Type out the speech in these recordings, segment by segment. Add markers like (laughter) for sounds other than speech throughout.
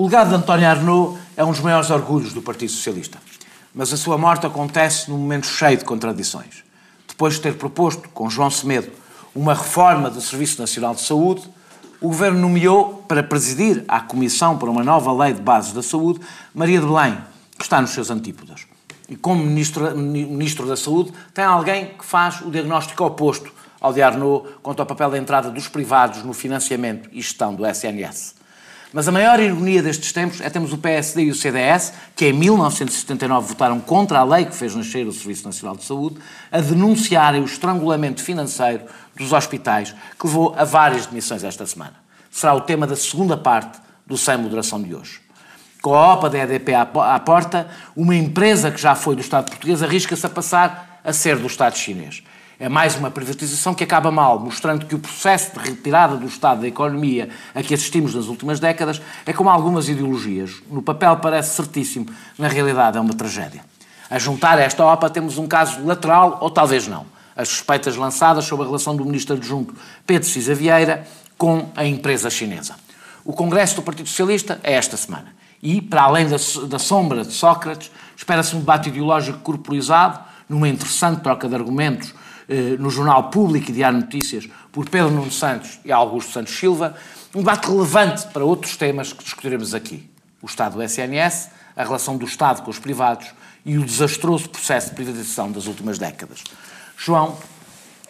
O legado de António Arnaud é um dos maiores orgulhos do Partido Socialista. Mas a sua morte acontece num momento cheio de contradições. Depois de ter proposto, com João Semedo, uma reforma do Serviço Nacional de Saúde, o Governo nomeou para presidir a Comissão para uma nova Lei de Bases da Saúde Maria de Belém, que está nos seus antípodas. E como Ministro, Ministro da Saúde, tem alguém que faz o diagnóstico oposto ao de Arnaud quanto ao papel da entrada dos privados no financiamento e gestão do SNS. Mas a maior ironia destes tempos é termos o PSD e o CDS, que em 1979 votaram contra a lei que fez nascer o Serviço Nacional de Saúde, a denunciarem o estrangulamento financeiro dos hospitais, que levou a várias demissões esta semana. Será o tema da segunda parte do Sem Moderação de hoje. Com a OPA da EDP à porta, uma empresa que já foi do Estado português arrisca-se a passar a ser do Estado chinês. É mais uma privatização que acaba mal, mostrando que o processo de retirada do Estado da economia a que assistimos nas últimas décadas é como algumas ideologias. No papel parece certíssimo, na realidade é uma tragédia. A juntar a esta OPA temos um caso lateral, ou talvez não. As suspeitas lançadas sobre a relação do ministro adjunto Pedro Cisa Vieira com a empresa chinesa. O Congresso do Partido Socialista é esta semana. E, para além da, da sombra de Sócrates, espera-se um debate ideológico corporizado, numa interessante troca de argumentos eh, no Jornal Público e Diário Notícias por Pedro Nuno Santos e Augusto Santos Silva, um debate relevante para outros temas que discutiremos aqui. O Estado do SNS, a relação do Estado com os privados e o desastroso processo de privatização das últimas décadas. João,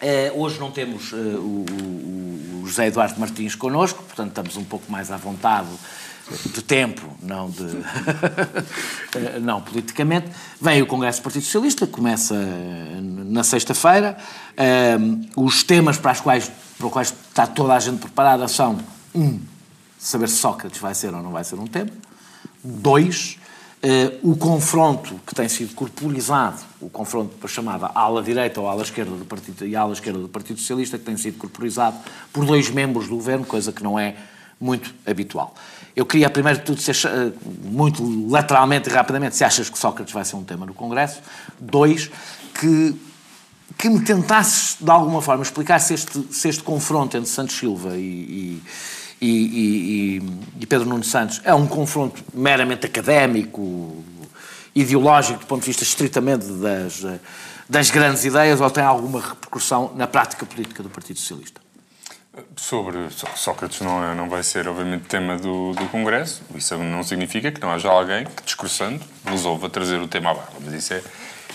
eh, hoje não temos eh, o, José Eduardo Martins connosco, portanto estamos um pouco mais à vontade de tempo, não de (laughs) não politicamente. Vem o Congresso do Partido Socialista, começa na sexta-feira. Um, os temas para, os quais, para os quais está toda a gente preparada são um, saber se Sócrates vai ser ou não vai ser um tema. Dois, o confronto que tem sido corporizado, o confronto para chamada ala direita ou ala esquerda do Partido e ala esquerda do Partido Socialista, que tem sido corporizado por dois membros do governo, coisa que não é muito habitual. Eu queria, primeiro de tudo, ser, eh, muito lateralmente e rapidamente, se achas que Sócrates vai ser um tema no Congresso. Dois, que, que me tentasses, de alguma forma, explicar se este, se este confronto entre Santos Silva e, e, e, e, Pedro Nuno Santos é um confronto meramente académico, ideológico, do ponto de vista estritamente das, das grandes ideias, ou tem alguma repercussão na prática política do Partido Socialista? Sobre Sócrates não, é, não vai ser, obviamente, tema do, do Congresso. Isso não significa que não haja alguém que, discursando, resolva trazer o tema à baila. Mas isso é,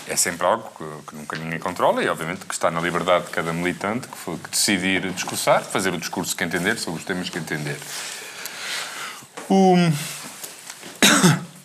é sempre algo que, que, nunca ninguém controla e, obviamente, que está na liberdade de cada militante que, que decidir discursar, fazer o discurso que entender sobre os temas que entender. O... (coughs)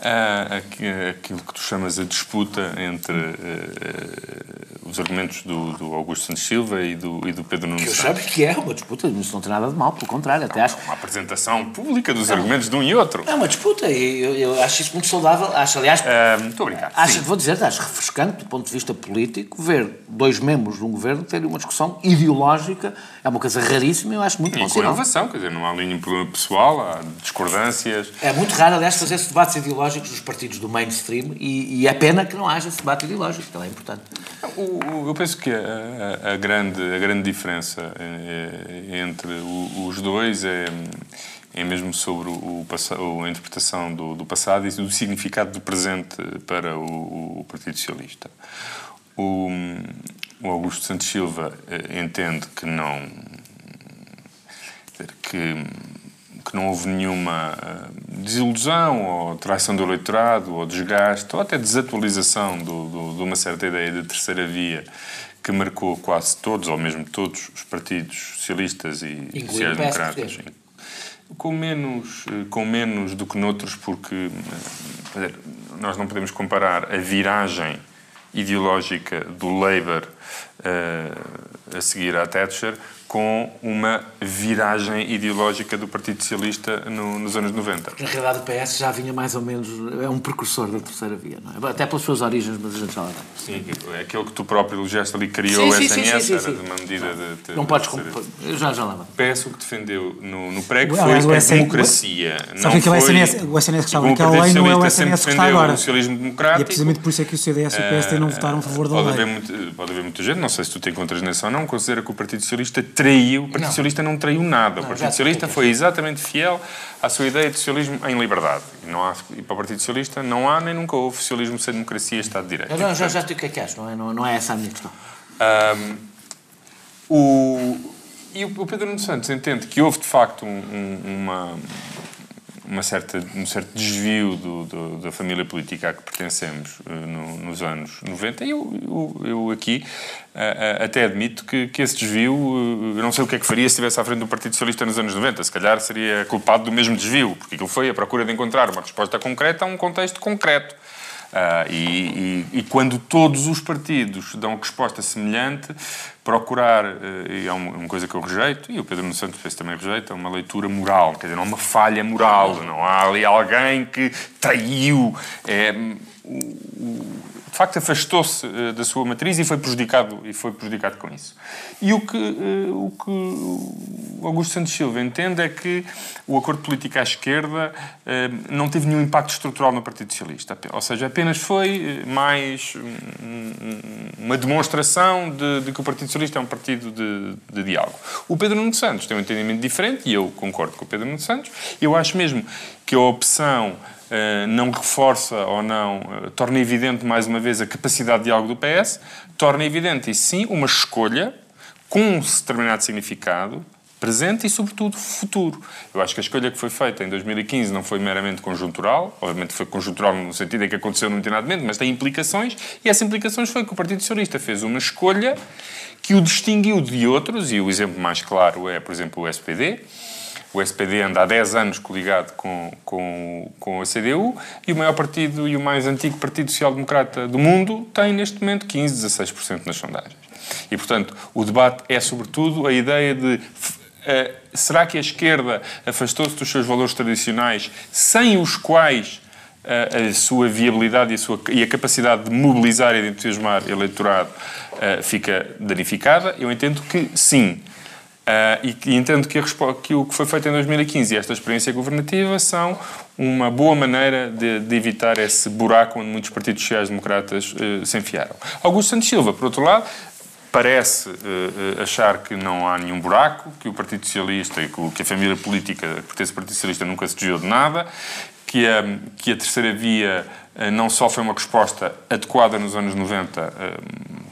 aquilo que tu chamas a disputa entre uh, os argumentos do, do, Augusto Santos Silva e do, e do Pedro Nunes Que eu chamo que é uma disputa, isso não tem nada de mal, pelo contrário, até acho... Uma apresentação pública dos não. argumentos de um e outro. É uma disputa, e eu, eu, acho isso muito saudável, acho, aliás... Uh, a brincar. Acho, vou dizer, acho refrescante, do ponto de vista político, ver dois membros de um governo terem uma discussão ideológica, é uma coisa raríssima, eu acho muito e com inovação, quer dizer, não há linha pessoal, há discordâncias... É muito raro, aliás, fazer esse debate ideológico ideológicos dos partidos do mainstream e, e é pena que não haja esse debate ideológico, que é importante. O, o, eu penso que a, a, grande, a grande diferença é, entre os dois é, é mesmo sobre o, o a interpretação do, do, passado e do significado do presente para o, o Partido Socialista. O, o Augusto Santos Silva eh, entende que não que que não houve nenhuma eh, desilusão ou traição do eleitorado ou desgaste ou até desatualização do, do, de uma certa ideia de terceira via que marcou quase todos, ou mesmo todos, os partidos socialistas e sociais-democratas. Com menos, eh, com menos do que noutros, porque eh, nós não podemos comparar a viragem ideológica do Labour uh, a seguir à Thatcher com uma viragem ideológica do Partido Socialista no, nos anos 90. Na realidade, o PS já vinha mais ou menos, é um precursor da terceira via, não é? Até pelas suas origens, mas a gente já lá vai. Sim, é aquilo que tu próprio elogiaste ali criou sim, sim, SNS, sim, sim, sim, era uma medida de... de não podes... De já, já lá vai. PS o que defendeu no, no prego foi a democracia. Sabe que o SNS, o SNS que estava naquela lei não é o SNS que está agora. o socialismo democrático. E é precisamente por isso é que o CDS e o PSD não votaram a favor da lei. Pode haver muita gente, não sei se tu te encontras nessa ou não, considera que o Partido Socialista traiu. O Partido não. Socialista não traiu nada. Não, o Partido Socialista foi exatamente fiel à sua ideia de socialismo em liberdade. E, não há, e para o Partido Socialista não há nem nunca houve socialismo sem democracia e Estado de Direito. Não, já, já sei o que é que acho, não é, não, não é essa a minha questão. Um, o, e o Pedro Nuno Santos entende que houve de facto um, um, uma, uma certa, um certo desvio do, do, da família política a que pertencemos uh, no, nos anos 90. E eu, eu, eu aqui uh, até admito que, que esse desvio, eu não sei o que é que faria se estivesse à frente do Partido Socialista nos anos 90. Se calhar seria culpado do mesmo desvio, porque aquilo foi a procura de encontrar uma resposta concreta a um contexto concreto. Uh, e, e, e, quando todos os partidos dão resposta semelhante, procurar, uh, e é uma, coisa que eu rejeito, e o Pedro Nuno Santos também rejeita, uma leitura moral, quer dizer, não é uma falha moral, não há ali alguém que traiu. É, de facto afastou-se uh, da sua matriz e foi prejudicado e foi prejudicado com isso. E o que uh, o que Augusto Santos Silva entende é que o acordo político à esquerda uh, não teve nenhum impacto estrutural no Partido Socialista, ou seja, apenas foi mais uma demonstração de, de, que o Partido Socialista é um partido de, de diálogo. O Pedro Nuno Santos tem um entendimento diferente e eu concordo com o Pedro Nuno Santos. Eu acho mesmo que a opção eh, não reforça ou não, eh, torna evidente mais uma vez a capacidade de diálogo do PS, torna evidente, e sim, uma escolha com um determinado significado, presente e, sobretudo, futuro. Eu acho que a escolha que foi feita em 2015 não foi meramente conjuntural, obviamente foi conjuntural no sentido em que aconteceu no internamente, mas tem implicações, e essas implicações foi que o Partido Socialista fez uma escolha que o distinguiu de outros, e o exemplo mais claro é, por exemplo, o SPD, o SPD anda há 10 anos coligado com, com, com a CDU e o maior partido e o mais antigo Partido Social Democrata do mundo tem, neste momento, 15, 16% nas sondagens. E, portanto, o debate é, sobretudo, a ideia de uh, será que a esquerda afastou-se dos seus valores tradicionais sem os quais uh, a sua viabilidade e a, sua, e a capacidade de mobilizar e de entusiasmar eleitorado uh, fica danificada? Eu entendo que sim. Uh, e, e, entendo que, que, o que foi feito em 2015 e esta experiência governativa são uma boa maneira de, de evitar esse buraco onde muitos partidos sociais-democratas uh, se enfiaram. Augusto Santos Silva, por outro lado, parece uh, achar que não há nenhum buraco, que o Partido Socialista e que a família política que pertence ao Partido Socialista nunca se desviou de nada, que a, que a terceira via não só foi uma resposta adequada nos anos 90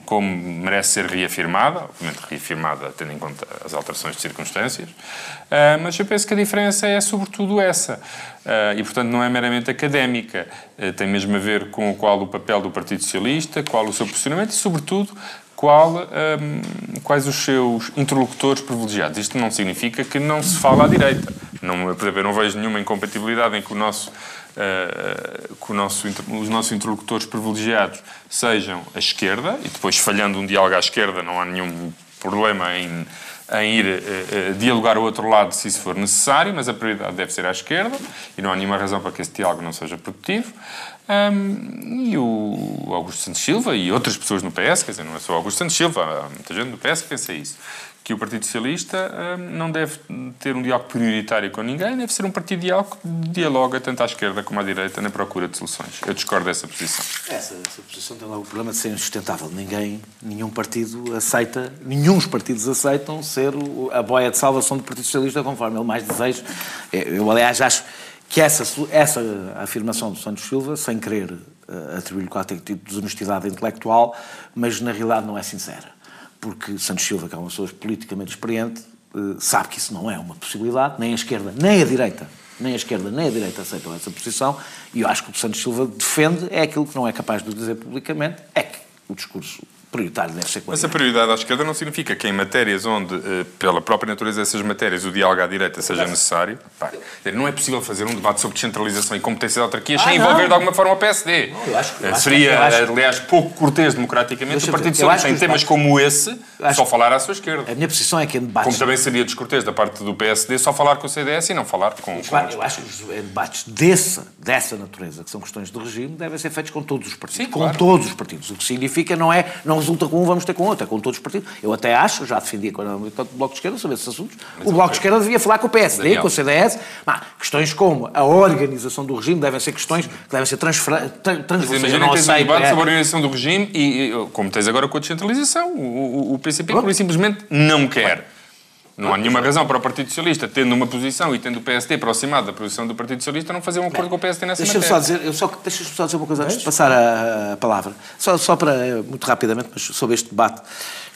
como merece ser reafirmada, obviamente reafirmada tendo em conta as alterações de circunstâncias, uh, mas eu penso que a diferença é sobretudo essa. Uh, e, portanto, não é meramente académica. Uh, tem mesmo a ver com qual o papel do Partido Socialista, qual o seu posicionamento e, sobretudo, qual, um, quais os seus interlocutores privilegiados. Isto não significa que não se fala à direita. Não, eu não vejo nenhuma incompatibilidade em que o nosso que nosso, os nossos interlocutores privilegiados sejam a esquerda, e depois falhando um diálogo à esquerda não há nenhum problema em, em ir uh, uh, dialogar ao outro lado se isso for necessário, mas a prioridade deve ser à esquerda, e não há nenhuma razão para que esse diálogo não seja produtivo. Um, e o Augusto Santos Silva e outras pessoas no PS, quer dizer, não é só o Augusto Santos Silva, há muita gente no PS que pensa isso que o Partido Socialista hum, não deve ter um diálogo prioritário com ninguém, deve ser um partido de diálogo que dialoga tanto à esquerda como à direita na procura de soluções. Eu discordo dessa posição. Essa, essa posição tem logo o problema de ser insustentável. Ninguém, nenhum partido aceita, nenhum partidos aceitam ser a boia de salvação do Partido Socialista conforme ele mais deseja. Eu, aliás, acho que essa, essa afirmação do Santos Silva, sem querer uh, atribuir-lhe qualquer tipo de desonestidade intelectual, mas na realidade não é sincera porque Santos Silva, que é uma pessoa politicamente experiente, eh, sabe que isso não é uma possibilidade, nem a esquerda, nem a direita, nem a esquerda, nem a direita aceitam essa posição, e eu acho que o que Santos Silva defende é aquilo que não é capaz de dizer publicamente, é que o discurso prioritário deve ser Mas a prioridade à esquerda não significa que em matérias onde, eh, pela própria natureza dessas matérias, o diálogo à direita seja necessário. Pá, não é possível fazer um debate sobre descentralização e competência de autarquias ah, sem envolver de alguma forma o PSD. Não, eu acho, eu Seria, acho, aliás, pouco cortês democraticamente o Partido Socialista, em temas como esse, só falar à sua esquerda. A minha posição é que em debates... Como também seria descortês da parte do PSD só falar com o CDS e não falar com... Eu, com eu acho que os debates dessa, dessa natureza, que são questões de regime, devem ser feitos com todos os partidos. Sim, com claro. todos os partidos. O que significa não é, não resulta com um, vamos ter com outro, é com todos os partidos. Eu até acho, já defendia quando era militante do Bloco de Esquerda sobre esses assuntos, Mas o Bloco de Esquerda devia falar com o PSD, Daniel. com o CDS. Mas, questões como a organização do regime devem ser questões que devem ser transversais. Imagina que tens um debate é... sobre a organização do regime e, como tens agora com a descentralização, o, o PCP, por simplesmente, não quer. Não há nenhuma razão para o Partido Socialista, tendo uma posição e tendo o PSD aproximado da posição do Partido Socialista, não fazer um acordo Bem, com o PSD nessa deixa matéria. Só dizer, eu só, deixa-me só dizer uma coisa antes de passar a, a palavra. Só, só para, muito rapidamente, mas sobre este debate.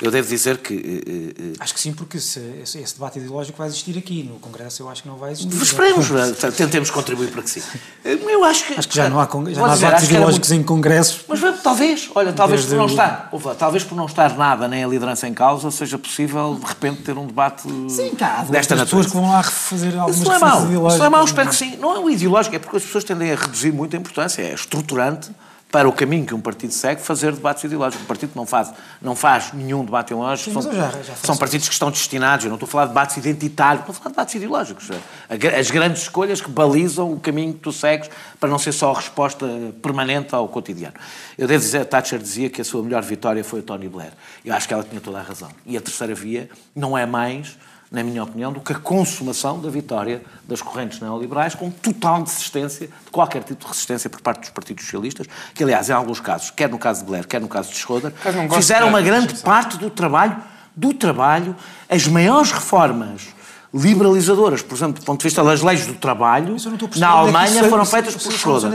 Eu devo dizer que. Uh, uh, acho que sim, porque esse, esse, debate ideológico vai existir aqui. No Congresso eu acho que não vai existir. Esperemos, tentemos contribuir para que sim. Eu acho que. Acho que já não há, já não há dizer, debates ideológicos muito... em Congressos. Mas talvez, olha, talvez por não, estar, talvez por não estar nada, nem a liderança em causa, seja possível de repente ter um debate sim, cá, desta natureza. pessoas que vão lá fazer algumas Isso não é mau, isso não é mau, espero que sim. Não é o ideológico, é porque as pessoas tendem a reduzir muito a importância, é estruturante para o caminho que um partido segue, fazer debates ideológicos. O partido não faz, não faz nenhum debate ideológico. Sim, são, já, já são partidos que estão destinados, eu não estou a falar de debates identitários, estou a falar de debates ideológicos. As grandes escolhas que balizam o caminho que tu segues para não ser só a resposta permanente ao cotidiano. Eu devo dizer, Thatcher dizia que a sua melhor vitória foi o Tony Blair. Eu acho que ela tinha toda a razão. E a terceira via não é mais na minha opinião, do que a consumação da vitória das correntes neoliberais, com total desistência de qualquer tipo de resistência por parte dos partidos socialistas, que, aliás, em alguns casos, quer no caso de Blair, quer no caso de Schroeder, fizeram uma grande parte do trabalho, do trabalho, as maiores reformas liberalizadoras, por exemplo, do ponto de vista das leis do trabalho, na Alemanha foram feitas por Schroeder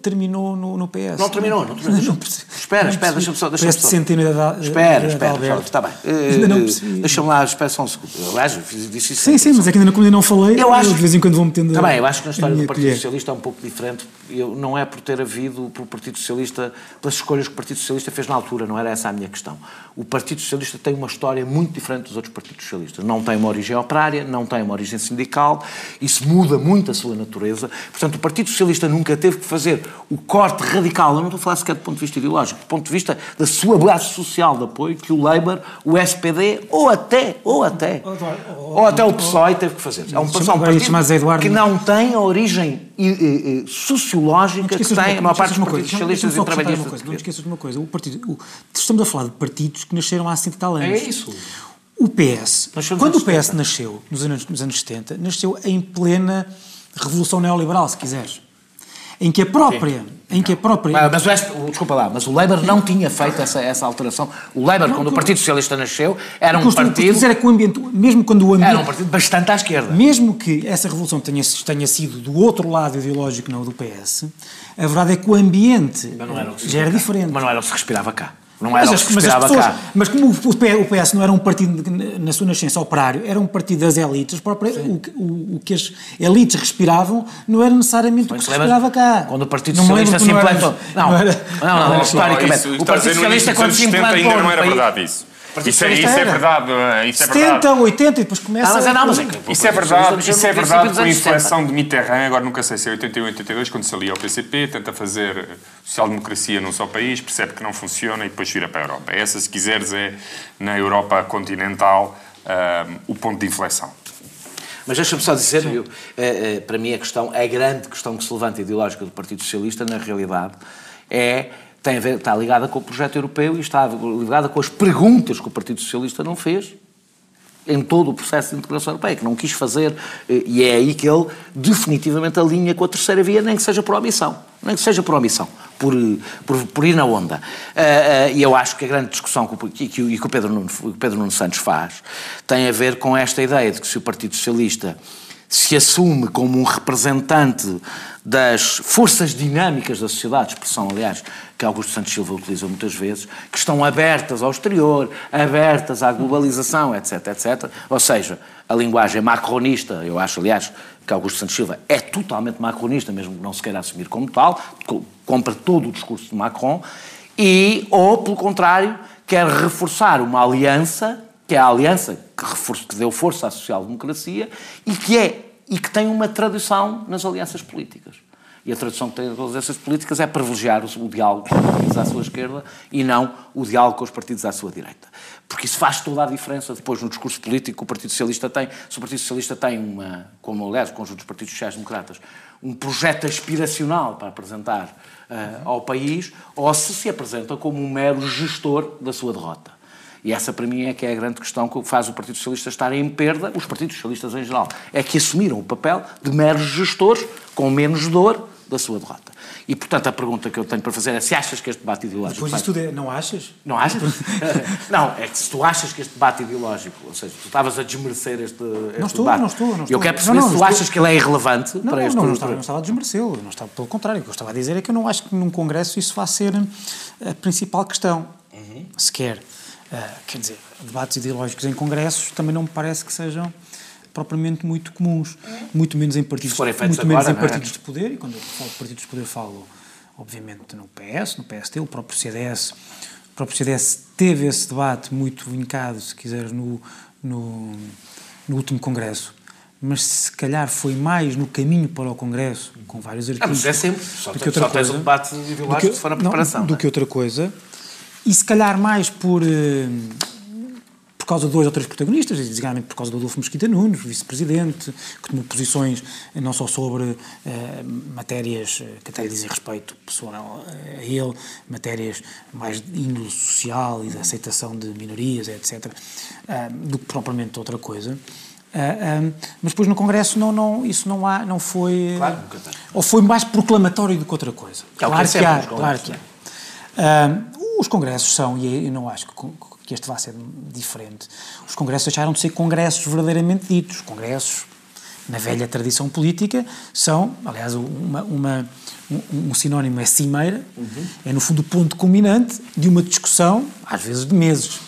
terminou no, no PS. Não terminou, não terminou. (laughs) Não espera, espera, deixa-me só. Deixa de da. Espera, espera, está bem. (laughs) Ainda não percebi. Deixa-me lá, espera só um segundo. Acho, disse isso. Sim, sim, mas é que ainda não, não falei. Eu acho. De vez em quando vou metendo. Está bem, eu acho que na história do Partido Socialista é um pouco diferente. Eu, não é por ter havido, pelo Partido Socialista, pelas escolhas que o Partido Socialista fez na altura, não era essa a minha questão. O Partido Socialista tem uma história muito diferente dos outros partidos socialistas. Não tem uma origem operária, não tem uma origem sindical, isso muda muito a sua natureza. Portanto, o Partido Socialista nunca teve que fazer o corte radical, eu não estou a falar sequer do ponto de vista ideológico, do ponto de vista da sua base social de apoio que o Labour, o SPD ou até, ou até, ou até o PSOE teve que fazer. É um, um partido que não tem a origem sociológica que tem a maior parte dos partidos socialistas e trabalhistas. Não esqueças de uma coisa, o partido, o, estamos a falar de partidos que nasceram há 100 tal anos. É isso. O PS, quando o PS nasceu, nos anos, nos anos 70, nasceu em plena revolução neoliberal, se quiseres em que a própria, em que a própria... Mas, mas o, desculpa lá, mas o Labour não tinha feito essa, essa alteração. O Labour, não, quando o Partido Socialista nasceu, era um partido... dizer é que o ambiente, mesmo quando o ambiente... Era um partido bastante à esquerda. Mesmo que essa revolução tenha, tenha sido do outro lado ideológico, não do PS, a verdade é que o ambiente era o já era diferente. Mas não era o que se respirava cá. Não era mas, o que mas pessoas, cá. Mas como o PS não era um partido, na sua nascença operário, era um partido das elites, o, o, o, que as elites respiravam não era necessariamente o que se respirava cá. Quando o Partido Socialista se implantou... Não, não, não, não, historicamente. O Partido Socialista quando se implantou... ainda não era verdade isso. Isso é, isso é verdade. Isso é 70, verdade. 80 e depois começa... Ah, mas é, não, mas é que, isso é verdade, isso é verdade com a inflexão de Mitterrand, agora nunca sei se é 81 ou 82, quando se alia ao PCP, tenta fazer social-democracia num só país, percebe que não funciona e depois vira para a Europa. Essa, se quiseres, é na Europa continental um, o ponto de inflexão. Mas deixa-me só dizer, eu, é, é, para mim a questão, a grande questão que se levanta ideológica do Partido Socialista, na realidade, é tem ver, está ligada com o projeto europeu e está ligada com as perguntas que o Partido Socialista não fez em todo o processo de integração europeia, que não quis fazer, eh, e é aí que ele definitivamente alinha com a terceira via, nem que seja por omissão, nem que seja por omissão, por, por, por ir na onda. Uh, uh, e eu acho que a grande discussão que, que, que, que o Pedro Nuno, o Pedro Nuno Santos faz tem a ver com esta ideia de que se o Partido Socialista se assume como um representante das forças dinâmicas da sociedade, expressão, aliás, que Augusto Santos Silva utiliza muitas vezes, que estão abertas ao exterior, abertas à globalização, etc, etc. Ou seja, a linguagem macronista, eu acho, aliás, que Augusto Santos Silva é totalmente macronista, mesmo que não se queira assumir como tal, compra todo o discurso de Macron, e, ou, pelo contrário, quer reforçar uma aliança, que é a aliança que, que deu força à social-democracia e que é e que tem uma tradição nas alianças políticas. E a tradição que tem nas alianças políticas é privilegiar o diálogo com os partidos à sua esquerda e não o diálogo com os partidos à sua direita. Porque isso faz toda a diferença depois no discurso político que o Partido Socialista tem. Se o Partido Socialista tem uma, como aliás o conjunto dos partidos sociais-democratas, um projeto aspiracional para apresentar uh, ao país, ou se se apresenta como um mero gestor da sua derrota. E essa, para mim, é que é a grande questão que faz o Partido Socialista estar em perda, os partidos socialistas em geral, é que assumiram o papel de meros gestores, com menos dor, da sua derrota. E, portanto, a pergunta que eu tenho para fazer é se achas que este debate ideológico... Depois disso tudo é, não achas? Não achas? (laughs) não, é que se tu achas que este debate ideológico, ou seja, tu estavas a desmerecer este, este não estou, debate... Não estou, não estou. Eu quero perceber não, não, se tu achas estou... que ele é irrelevante não, para este... Não, não, estava, não estava a desmerecê-lo, não estava, pelo contrário. O que eu estava a dizer é que eu não acho que num congresso isso vá ser a principal questão, uhum. sequer. Uh, quer dizer, debates ideológicos em congressos também não me parece que sejam propriamente muito comuns, muito menos em partidos, muito agora, menos em é? partidos de poder, e quando eu falo de partidos de poder falo, obviamente, no PS, no PST, o próprio CDS, o próprio CDS teve esse debate muito vincado, se quiser, no, no, no último Congresso, mas se calhar foi mais no caminho para o Congresso, com vários artigos... Ah, mas é sempre, só, do que outra só coisa, tens um debate ideológico se for na preparação. Não, do é? que outra coisa, e se calhar mais por... Uh, por causa de dois ou três protagonistas, designadamente por causa do Adolfo Mesquita Nunes, vice-presidente, que tomou posições eh, não só sobre eh, matérias eh, que até lhe dizem respeito pessoal a ele, matérias mais de índole social e de aceitação de minorias, etc., do que propriamente outra coisa. Uh, um, mas depois no Congresso não, não, isso não, há, não foi. Claro, ou foi mais proclamatório do que outra coisa. É claro, que, que há, claro que há. Uh, os Congressos são, e eu não acho que que este vai ser diferente. Os congressos deixaram de ser congressos verdadeiramente ditos. Congressos, na velha tradição política, são, aliás, uma, uma um, um, sinónimo é cimeira, uhum. é no fundo o ponto culminante de uma discussão, às vezes de meses.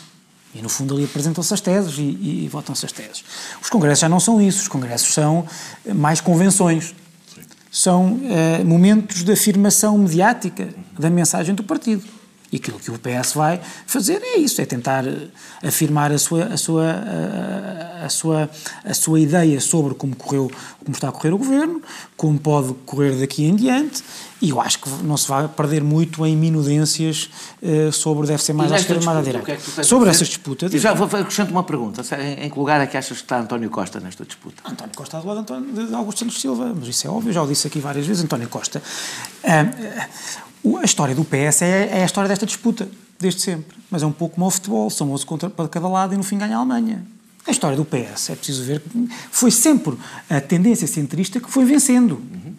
E no fundo ali apresentam-se as teses e, e, e votam-se as teses. Os congressos já não são isso, os congressos são mais convenções. Sim. São uh, momentos de afirmação mediática da mensagem do partido. E aquilo que o PS vai fazer é isso, é tentar eh, afirmar a sua, a sua, a, a, sua, a sua ideia sobre como, correu, como está a correr o governo, como pode correr daqui em diante, e eu acho que não se vai perder muito em minudências uh, sobre deve ser mais à esquerda ou mais à direita. É sobre essas disputas. Já vou acrescento uma pergunta. Em, que lugar é que achas que está António Costa nesta disputa? António Costa está do lado de, António, de Augusto Santos Silva, mas isso é óbvio, já o disse aqui várias vezes. António Costa. Uh, a história do PS é, é, a história desta disputa, desde sempre. Mas é um pouco como o futebol, são 11 contra, para cada lado e no fim ganha a Alemanha. A história do PS, é preciso ver, foi sempre a tendência centrista que foi vencendo. Uhum.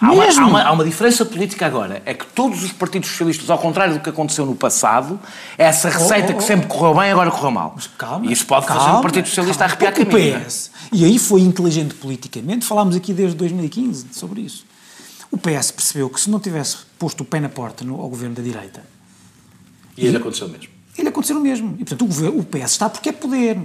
Há uma, há, uma, há uma, diferença política agora, é que todos os partidos socialistas, ao contrário do que aconteceu no passado, essa oh, receita oh, oh, oh. que sempre correu bem, agora correu mal. Mas calma, e isso pode calma, fazer o Partido Socialista calma, arrepiar caminho. O PS, e aí foi inteligente politicamente, falámos aqui desde 2015 sobre isso. O PS percebeu que se não tivesse posto o pé na porta no, ao governo da direita. E ele aconteceu mesmo. Ele aconteceu mesmo. E, portanto, o, governo, o PS está porque é poder.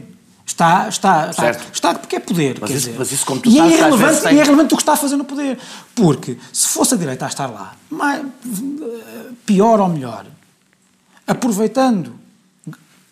Está, está, está, está porque é poder. Mas, quer isso, dizer. mas isso, como tu e sabes, é relevante, tem... e é relevante o que está a fazer no poder. Porque se fosse a direita a estar lá, mais, pior ou melhor, aproveitando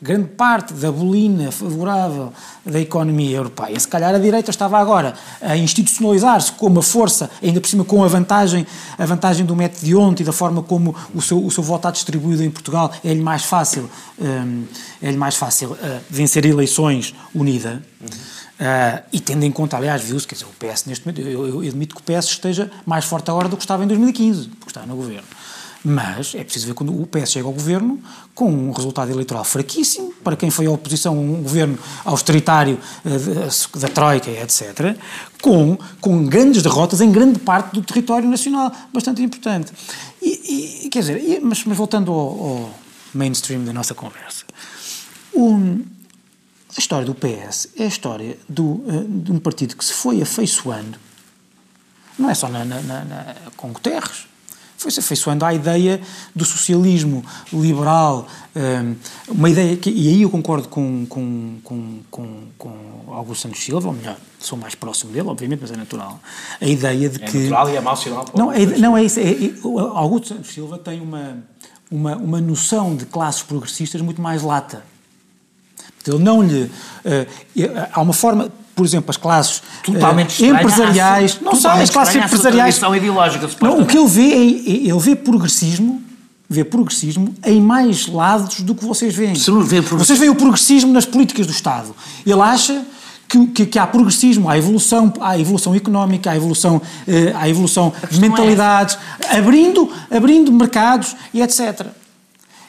grande parte da bolina favorável da economia europeia. Se calhar a direita estava agora a institucionalizar-se com uma força, ainda por cima com a vantagem, a vantagem do método de ontem e da forma como o seu, o seu voto está distribuído em Portugal, é-lhe mais fácil, um, é-lhe mais fácil uh, vencer eleições unida. Uhum. Uh, e tendo em conta, aliás, viu-se, quer dizer, o PS neste momento, eu, eu admito que o PS esteja mais forte agora do que estava em 2015, porque está no governo. Mas é preciso ver quando o PS chega ao governo com um resultado eleitoral fraquíssimo, para quem foi a oposição, um governo austeritário uh, da Troika, etc., com, com grandes derrotas em grande parte do território nacional, bastante importante. E, e quer dizer, e, mas, mas, voltando ao, ao, mainstream da nossa conversa, um, a história do PS é a história do, uh, de um partido que se foi afeiçoando, não é só na, na, na, com Guterres, foi-se afeiçoando à ideia do socialismo liberal, hum, uma ideia que, e aí eu concordo com, com, com, com, com Augusto Santos Silva, ou melhor, sou mais próximo dele, obviamente, mas é natural, a ideia de é que... É natural e é mau sinal. Não, é, não é isso, é, é, Augusto Santos Silva tem uma, uma, uma noção de classes progressistas muito mais lata. Ele não lhe... Uh, há uma forma por exemplo, as classes totalmente uh, empresariais, não são as classes empresariais. ideológica, não, o que ele vê é, é, ele vê progressismo, vê progressismo em mais lados do que vocês veem. Vê vocês veem o progressismo nas políticas do Estado. Ele acha que, que, que, há progressismo, há evolução, há evolução económica, há evolução, uh, há evolução de mentalidades, é abrindo, abrindo mercados e etc.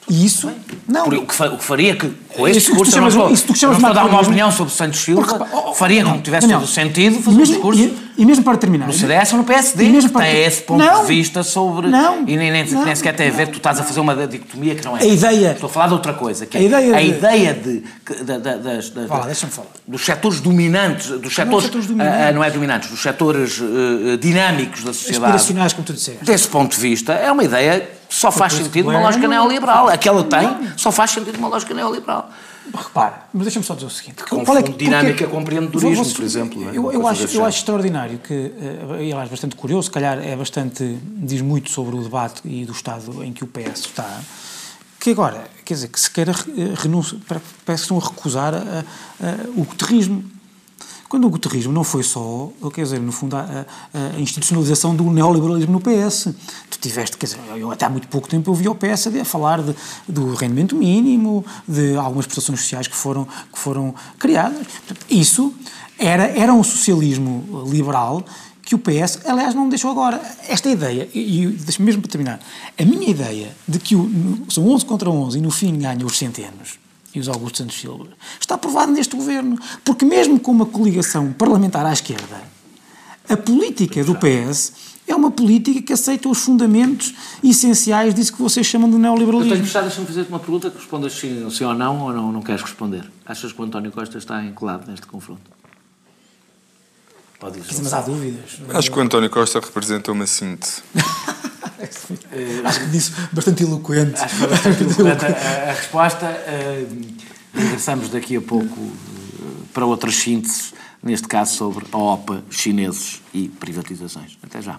E isso. Não. o, que faria que, com este discurso, chamas, eu não isso tu chamas não estou a dar uma opinião sobre Santos Silva, porque, oh, faria com que tivesse todo o sentido fazer um discurso. E mesmo para terminar. No CDS ou no PSD. E mesmo para tem ter- esse ponto Não. de vista sobre. Não. E nem, nem, Não. nem sequer tem a ver, tu estás a fazer uma dicotomia que não é. A ideia- Estou a falar de outra coisa. Que é A ideia a de- ideia de. que- das- lá, deixa-me falar. Dos setores dominantes, dos setores. setores dominantes. ah, ah, não é dominantes, dos setores eh, dinâmicos da sociedade. Aspiracionais, como tu disseste. Desse ponto de vista, é uma ideia que só faz esse sentido plano- lógica neoliberal. Aquela tem, só faz sentido numa lógica neoliberal. Repara, mas deixa-me só dizer o seguinte. confunde dinâmica porque- com empreendedorismo, Vou- por exemplo, é? Eu, eu acho, eu acho extraordinário que, eh, e aliás, bastante curioso, se calhar é bastante, diz muito sobre o debate e do estado em que o PS está, que agora, quer dizer, que se queira eh, renúncia, parece que estão a recusar a- a- o guterrismo. Quando o guterrismo não foi só, quer dizer, no fundo, a, a- a institucionalização do neoliberalismo no PS. Tu tiveste, quer dizer, eu até há muito pouco tempo eu vi o PS a falar de, do rendimento mínimo, de algumas prestações sociais que foram, que foram criadas. Isso era, era um socialismo liberal que o PS, aliás, não deixou agora. Esta ideia, e deixa-me mesmo para terminar, a minha ideia de que o- são 11 contra 11 e no fim ganham os centenos e os Augusto Santos Silva, está provado neste governo. Porque mesmo com uma coligação parlamentar à esquerda, a política do PS é uma política que aceita os fundamentos essenciais disso que vocês chamam de Eu tenho neoliberalismo. gostado, deixa-me fazer-te uma pergunta que respondas sim, sim ou não, ou não, não queres responder. Achas que o António Costa está encolado neste confronto? Pode dizer. Mas há dúvidas. Acho que o António Costa representa uma síntese. (laughs) (laughs) Acho que disse bastante eloquente. Acho que foi bastante eloquente a, a resposta. eh, regressamos daqui a pouco eh, para outras sínteses, neste caso sobre a OPA, chineses e privatizações. Até já.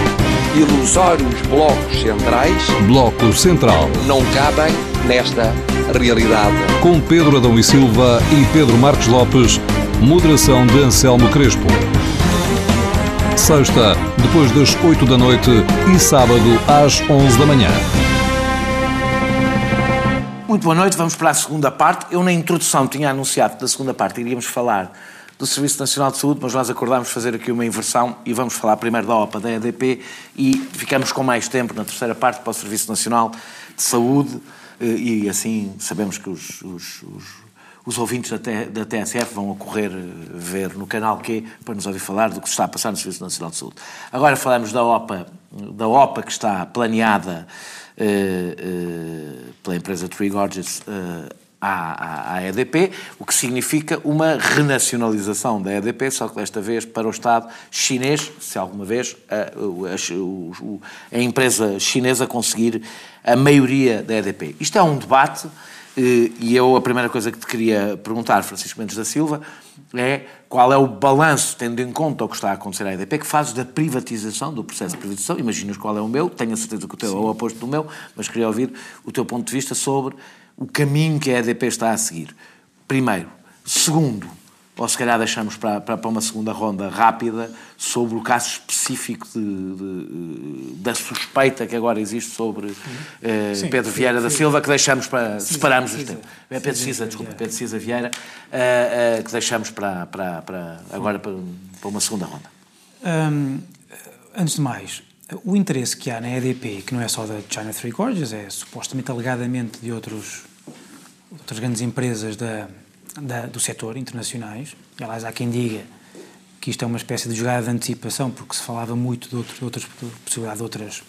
Ilusórios blocos centrais Bloco Central. não cabem nesta realidade. Com Pedro Adão e Silva e Pedro Marcos Lopes. Moderação de Anselmo Crespo. Sexta, depois das 8 da noite e sábado às 11 da manhã. Muito boa noite, vamos para a segunda parte. Eu, na introdução, tinha anunciado que na segunda parte iríamos falar do Serviço Nacional de Saúde, mas nós acordámos fazer aqui uma inversão e vamos falar primeiro da OPA, da EDP e ficamos com mais tempo na terceira parte para o Serviço Nacional de Saúde eh, e assim sabemos que os, os, os, os ouvintes da, TSF vão ocorrer eh, ver no canal Q para nos ouvir falar do que está a passar no Serviço Nacional de Saúde. Agora falamos da OPA, da OPA que está planeada eh, eh, pela empresa Three Gorges eh, à, à, EDP, o que significa uma renacionalização da EDP, só que desta vez para o Estado chinês, se alguma vez a, a- o- a empresa chinesa conseguir a maioria da EDP. Isto é um debate eh, e eu a primeira coisa que te queria perguntar, Francisco Mendes da Silva, é qual é o balanço, tendo em conta o que está a acontecer à EDP, que fazes da privatização, do processo de privatização, imaginas qual é o meu, tenho a certeza que o teu é o oposto do meu, mas queria ouvir o teu ponto de vista sobre o caminho que a EDP está a seguir. Primeiro. Segundo, ou se calhar deixamos para, para, para uma segunda ronda rápida, sobre o caso específico de, de- da suspeita que agora existe sobre eh, Sim, Pedro sim, Vieira da sim. Silva, que deixamos para. Cisa, separamos os Cisa. tempos. É Pedro Cisa desculpa. Pedro Cisa Vieira, eh, eh, que deixamos para, para, para agora para, para uma segunda ronda. Hum, antes de mais, o interesse que há na EDP, que não é só da China Three Gorges, é supostamente alegadamente de outros, outras grandes empresas da, da- do setor internacionais. E, aliás, há quem diga que isto é uma espécie de jogada de antecipação, porque se falava muito de, outro, de outras possibilidade de outras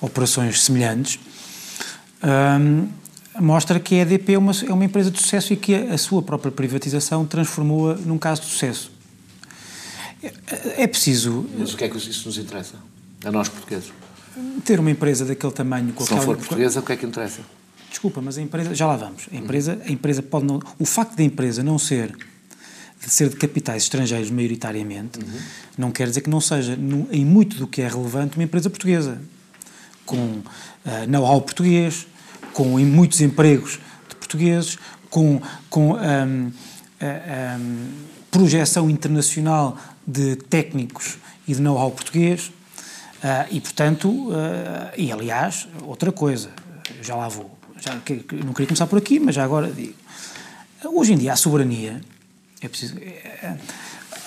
operações semelhantes. Hum, mostra que a EDP é uma, é uma empresa de sucesso e que a, a sua própria privatização transformou-a num caso de sucesso. É- É preciso Mas o que é que isso nos interessa? A nós portugueses. ter uma empresa daquele tamanho Se não for portuguesa, o que é que interessa? Desculpa, mas a empresa, já lá vamos. A empresa, a empresa pode não. O facto da empresa não ser de ser de capitais estrangeiros maioritariamente, não quer dizer que não seja, no- em muito do que é relevante, uma empresa portuguesa. Com ah, know-how português, com em muitos empregos de portugueses, com, com ahm, ah, ahm, projeção internacional de técnicos e de know-how português. Uh, e, portanto, uh, e aliás, outra coisa, já lá vou, já, que, não queria começar por aqui, mas já agora digo. Hoje em dia, a soberania, é preciso, é,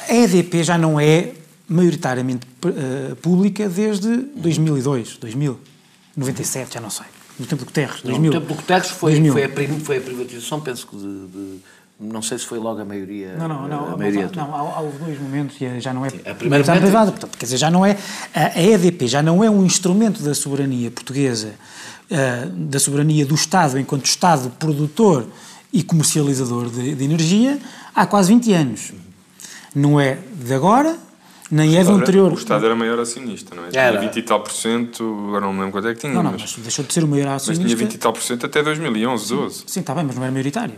a EDP já não é maioritariamente uh, pública desde 2002, 2000, 97, já não sei. No tempo do Guterres, 2000. No tempo do Guterres foi, foi, a, foi a privatização, penso que de, de não sei se foi logo a maioria. Não, não, não. A maioria não, não há, houve dois momentos e já não é a primeira privada. Portanto, quer dizer, já não é. A EDP já não é um instrumento da soberania portuguesa, uh, da soberania do Estado enquanto Estado produtor e comercializador de, de, energia há quase 20 anos. Não é de agora, nem é do anterior. O Estado era maior acionista, não é? Tinha era. 20 e tal por cento, agora não me lembro quanto é que tinha. Não, não, mas, mas deixou de ser o maior acionista. Mas tinha 20 e tal por cento até 2011, 12. Sim, está bem, mas não era maioritário.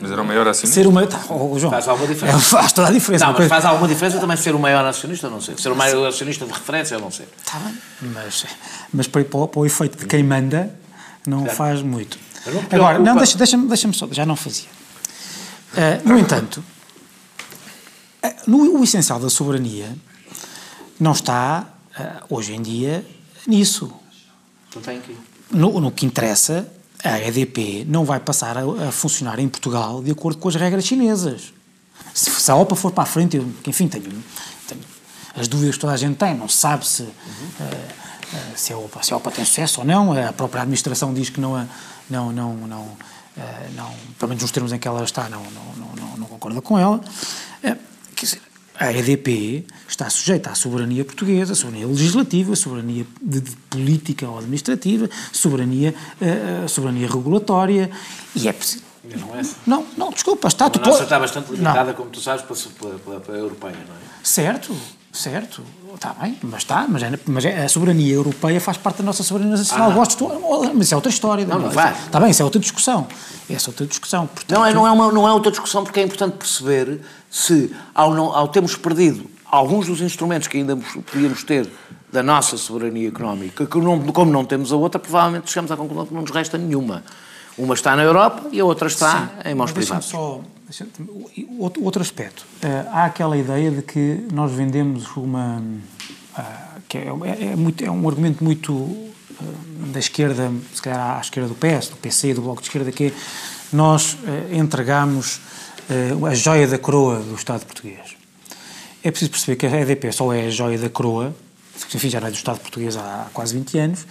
Mas era o maior acionista? Ser o maior. Oh, João, faz alguma diferença. É, faz toda a diferença. Não, mas faz alguma diferença também ser o maior acionista ou não ser? Ser o maior acionista de referência ou não ser? Está bem, mas, mas para, para, para, o efeito de quem manda, não claro. faz muito. Não Agora, não, deixa-me deixa deixa só, já não fazia. Uh, no entanto, uh, no, o essencial da soberania não está, uh, hoje em dia, nisso. Não tem aqui. No, no que interessa a EDP não vai passar a, a, funcionar em Portugal de acordo com as regras chinesas. Se, se a OPA for para a frente, eu, enfim, tenho, tenho, as dúvidas que toda a gente tem, não se sabe se, uhum. uh, uh, se, a OPA, se a OPA tem sucesso ou não, a própria administração diz que não, não, não, não, uh, não pelo menos nos termos em que ela está, não, não, não, não concorda com ela. quer dizer, a EDP está sujeita à soberania portuguesa, à soberania legislativa, à soberania de, de política ou administrativa, soberania, uh, soberania regulatória e é preciso. Não é Não, não, desculpa, está... A nossa está bastante limitada, não. como tu sabes, pela, pela, pela europeia, não é? Certo, certo, está bem, mas está, mas, é, mas é, a soberania europeia faz parte da nossa soberania nacional. Ah, Gosto, mas isso é outra história. Não, não, vai. Está bem, isso é outra discussão. Essa é outra discussão. Portanto, não, é, não, é uma, não é outra discussão porque é importante perceber se, ao, não, ao termos perdido alguns dos instrumentos que ainda podíamos ter da nossa soberania económica, que não, como não temos a outra, provavelmente chegamos à conclusão que não nos resta nenhuma. Uma está na Europa e a outra está Sim, em mãos privadas. Só, outro, aspecto. Uh, há aquela ideia de que nós vendemos uma. Uh, que é, é, é, muito, é um argumento muito uh, da esquerda, se calhar à esquerda do PS, do PC e do Bloco de Esquerda, que é nós entregamos uh, a joia da coroa do Estado português. É preciso perceber que a EDP só é a joia da coroa, enfim, já não é do Estado português há quase 20 anos,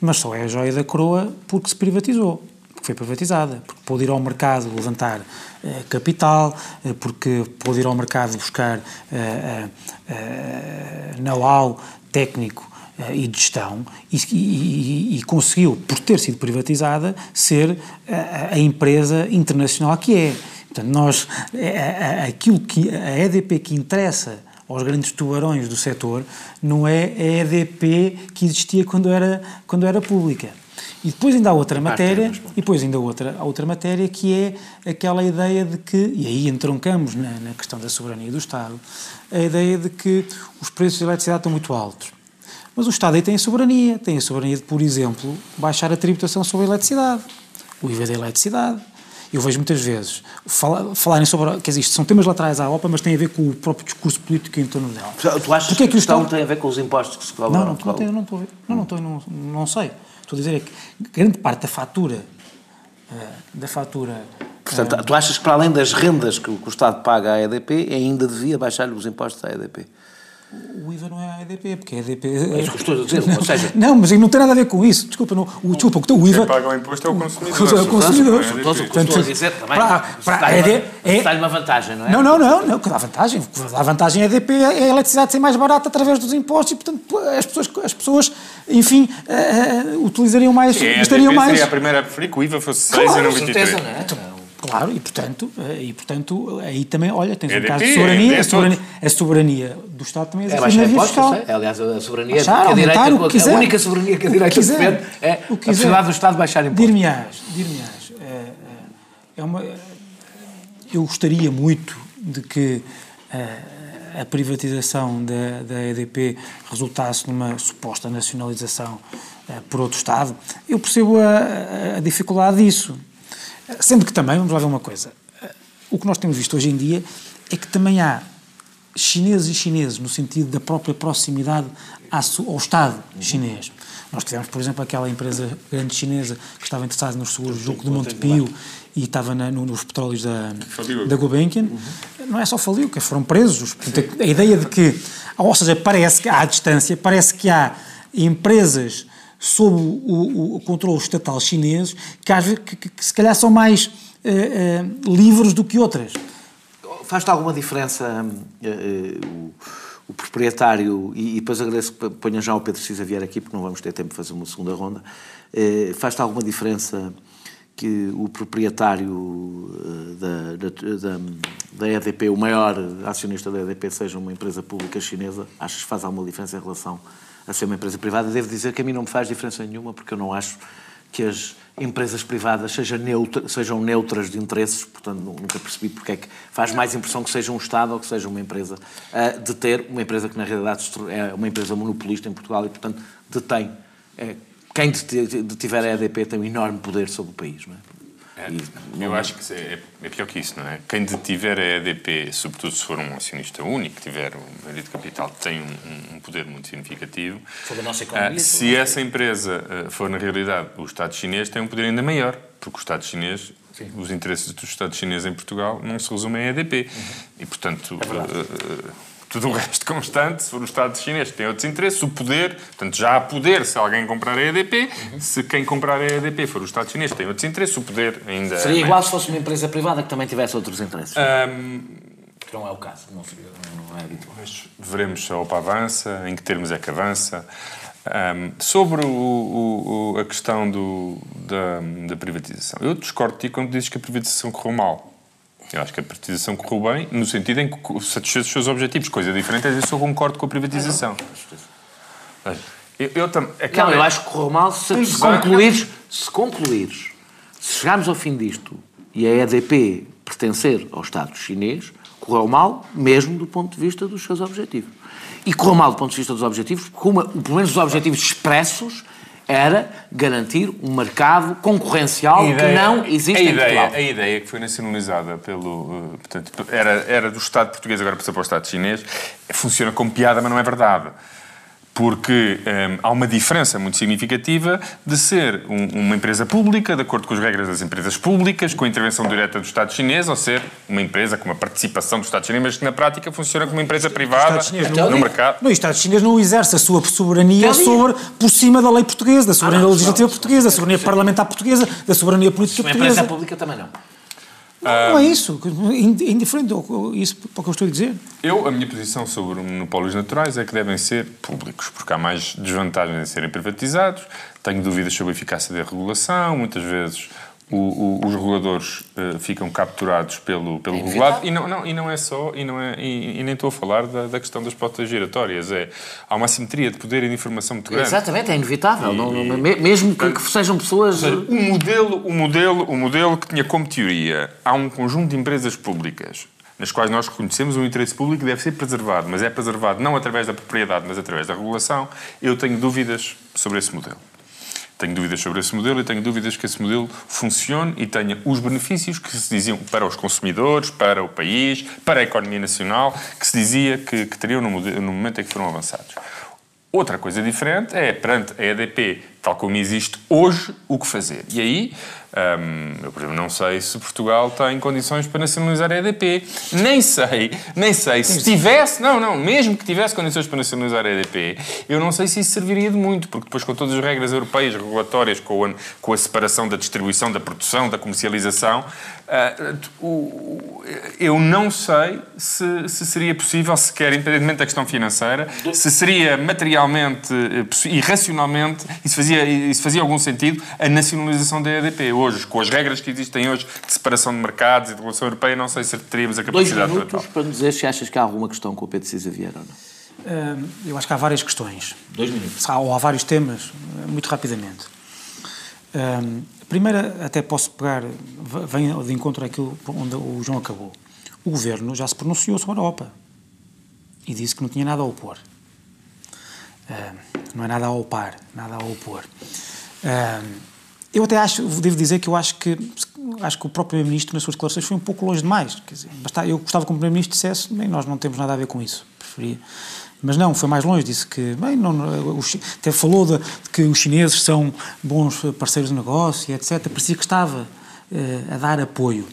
mas só é a joia da coroa porque se privatizou, porque foi privatizada, porque pôde ir ao mercado levantar uh, capital, uh, porque pôde ir ao mercado buscar uh, know-how técnico e de gestão e, e, e, conseguiu, por ter sido privatizada, ser a, a empresa internacional que é. Portanto, nós, aquilo que a EDP que interessa aos grandes tubarões do setor não é a EDP que existia quando era, quando era pública. E depois ainda há outra matéria, e depois ainda há outra, há outra matéria que é aquela ideia de que, e aí entroncamos na, na questão da soberania do Estado, a ideia de que os preços de eletricidade estão muito altos. Mas o Estado aí tem a soberania, tem a soberania de, por exemplo, baixar a tributação sobre a eletricidade, o IVA da eletricidade, eu vejo muitas vezes fala, falarem sobre. Quer dizer, isto são temas laterais à OPA, mas tem a ver com o próprio discurso político em torno dela. Tu achas Porque que, é que a questão tem a ver com os impostos que se cobram? Não, não, não, não, estou, não, não, estou, não, não sei. Estou a dizer é que grande parte da fatura. Uh, da fatura. Portanto, uh, tu achas que para além das rendas que o, que o Estado paga à EDP, ainda devia baixar-lhe os impostos à EDP? O IVA não é a EDP, porque a EDP. É isso que estou a dizer, (laughs) ou seja. Não, mas não tem nada a ver com isso. Desculpa, não, o, desculpa, o IVA. Quem paga o imposto é o consumidor. É o consumidor. Estou a dizer também. Para, para a EDP. É... Dá-lhe uma vantagem, não é? Não, não, não. não que dá vantagem. A vantagem é a EDP é a eletricidade ser mais barata através dos impostos e, portanto, as pessoas, as pessoas enfim, uh, uh, utilizariam mais. Sim, gastariam mais. Seria a primeira a preferir que o IVA fosse 6 claro, e não 23. Certeza, não é? Claro, e portanto, eh, e portanto aí também, olha, tens um caso de soberania, é a soberania, a soberania do Estado também existe é, na via fiscal. É, aliás, a soberania baixar, que a direita, a, quiser, a única soberania que a direita defende é a possibilidade do Estado baixar impostos. Dir-me-ás, dir-me-ás, é, é uma, eu gostaria muito de que a privatização da, da EDP resultasse numa suposta nacionalização por outro Estado. Eu percebo a, a dificuldade disso Sendo que também, vamos lá ver uma coisa, o que nós temos visto hoje em dia é que também há chineses e chineses, no sentido da própria proximidade ao Estado chinês. Nós tivemos, por exemplo, aquela empresa grande chinesa que estava interessada nos seguros junto do Montepio e estava na, no, nos petróleos da, da Gulbenkian. Uhum. Não é só faliu, que foram presos. Portanto, a ideia de que, ou seja, parece que há distância, parece que há empresas sob o, o, o controle estatal chinês que, que, que, que se calhar são mais uh, uh, livres do que outras. Faz-te alguma diferença uh, o proprietário, e, e depois agradeço que ponha já o Pedro Cisa vier aqui, porque não vamos ter tempo de fazer uma segunda ronda, faz-te alguma diferença que o proprietário da, da, da, da, EDP, o maior acionista da EDP, seja uma empresa pública chinesa? Achas que faz alguma diferença em relação a ser uma empresa privada? Devo dizer que a mim não me faz diferença nenhuma, porque eu não acho que as empresas privadas sejam, neutra, sejam neutras de interesses, portanto nunca percebi porque é que faz mais impressão que seja um Estado ou que seja uma empresa uh, de ter, uma empresa que na realidade é uma empresa monopolista em Portugal e portanto detém, é, quem detiver a EDP tem um enorme poder sobre o país. Não é? É, eu acho que é, é, pior que isso, não é? Quem detiver a EDP, sobretudo se for um acionista único, tiver um maioria de capital, tem um, um, poder muito significativo. Sobre a nossa economia. Uh, se essa empresa for, na realidade, o Estado chinês, tem um poder ainda maior, porque o Estado chinês, Sim. os interesses do Estado chinês em Portugal não se resumem à EDP. Uhum. E, portanto, é tudo o resto constante, se for o Estado chinês tem outros interesses, o poder, portanto já há poder se alguém comprar a EDP, uhum. se quem comprar a EDP for o Estado chinês tem outros interesses, o poder ainda... Seria igual se fosse uma empresa privada que também tivesse outros interesses? Um, que não é o caso, não, seria, não é habitual. Mas veremos se a OPA avança, em que termos é que avança. Um, sobre o, o, a questão do, da, da privatização, eu discordo de ti quando dizes que a privatização correu mal. Eu acho que a privatização correu bem, no sentido em que satisfez os seus objetivos. Coisa diferente é dizer se eu concordo com a privatização. Eu, eu, tam, aquela... Não, eu acho que correu mal se, se concluires, se concluires, se chegarmos ao fim disto e a EDP pertencer ao Estado chinês, correu mal mesmo do ponto de vista dos seus objetivos. E correu mal do ponto de vista dos objetivos, porque uma, pelo menos os objetivos expressos era garantir um mercado concorrencial ideia, que não existe a em Portugal. A ideia que foi nacionalizada pelo... Eh, portanto, era, era do Estado português, agora passa para o Estado chinês, funciona como piada, mas não é verdade porque um, há uma diferença muito significativa de ser um, uma empresa pública, de acordo com as regras das empresas públicas, com a intervenção direta do Estado chinês, ou ser uma empresa com uma participação do Estado chinês, mas que na prática funciona como uma empresa privada no, no mercado. No Estado chinês não exerce a sua soberania sobre, por cima da lei portuguesa, da soberania ah, não, legislativa não, portuguesa, da soberania parlamentar portuguesa, da soberania política portuguesa. Uma empresa pública também não. Não, não é isso. Indiferente isso para o que eu estou a dizer. Eu, a minha posição sobre monopólios naturais é que devem ser públicos, porque há mais desvantagens em serem privatizados. Tenho dúvidas sobre a eficácia da regulação. Muitas vezes o, o, os reguladores uh, ficam capturados pelo, pelo é regulado. e não, não, e não é só, e, não é, e, e nem estou a falar da, da, questão das portas giratórias, é, há uma assimetria de poder e de informação muito grande. Exatamente, é inevitável, e, não, não, mesmo que, que, sejam pessoas... O, modelo, o, modelo, o modelo que tinha como teoria, há um conjunto de empresas públicas nas quais nós reconhecemos o interesse público deve ser preservado, mas é preservado não através da propriedade, mas através da regulação, eu tenho dúvidas sobre esse modelo. Tenho dúvidas sobre esse modelo e tenho dúvidas que esse modelo funcione e tenha os benefícios que se diziam para os consumidores, para o país, para a economia nacional, que se dizia que, que teriam no, no momento em que foram avançados. Outra coisa diferente é, perante a EDP, tal como existe hoje, o que fazer. E aí um, eu, por exemplo, não sei se Portugal tem condições para nacionalizar a EDP. Nem sei, nem sei. Se tivesse, não, não, mesmo que tivesse condições para nacionalizar a EDP, eu não sei se isso serviria de muito, porque depois com todas as regras europeias regulatórias, com a, com a separação da distribuição, da produção, da comercialização, uh, eu não sei se, se, seria possível, sequer, independentemente da questão financeira, se seria materialmente eh, e racionalmente, e se fazia, e se fazia algum sentido, a nacionalização da EDP hoje, com as regras que existem hoje de separação de mercados e de regulação europeia, não sei se teríamos a capacidade Dois minutos para dizer se achas que há alguma questão com o Pedro Cisa Vieira ou não. eu acho que há várias questões. Dois minutos. Há, ou há vários temas, muito rapidamente. a primeira, até posso pegar, vem de encontro àquilo onde o João acabou. O governo já se pronunciou sobre a Europa e disse que não tinha nada a opor. não é nada a opar, nada a opor. Eu até acho, devo dizer que eu acho que acho que o próprio Primeiro-Ministro, nas suas declarações, foi um pouco longe demais. Quer dizer, basta, eu gostava que o Primeiro-Ministro dissesse, bem, nós não temos nada a ver com isso, preferia. Mas não, foi mais longe, disse que, bem, não, até falou de, de, que os chineses são bons parceiros de negócio, etc. Parecia que estava uh, a dar apoio.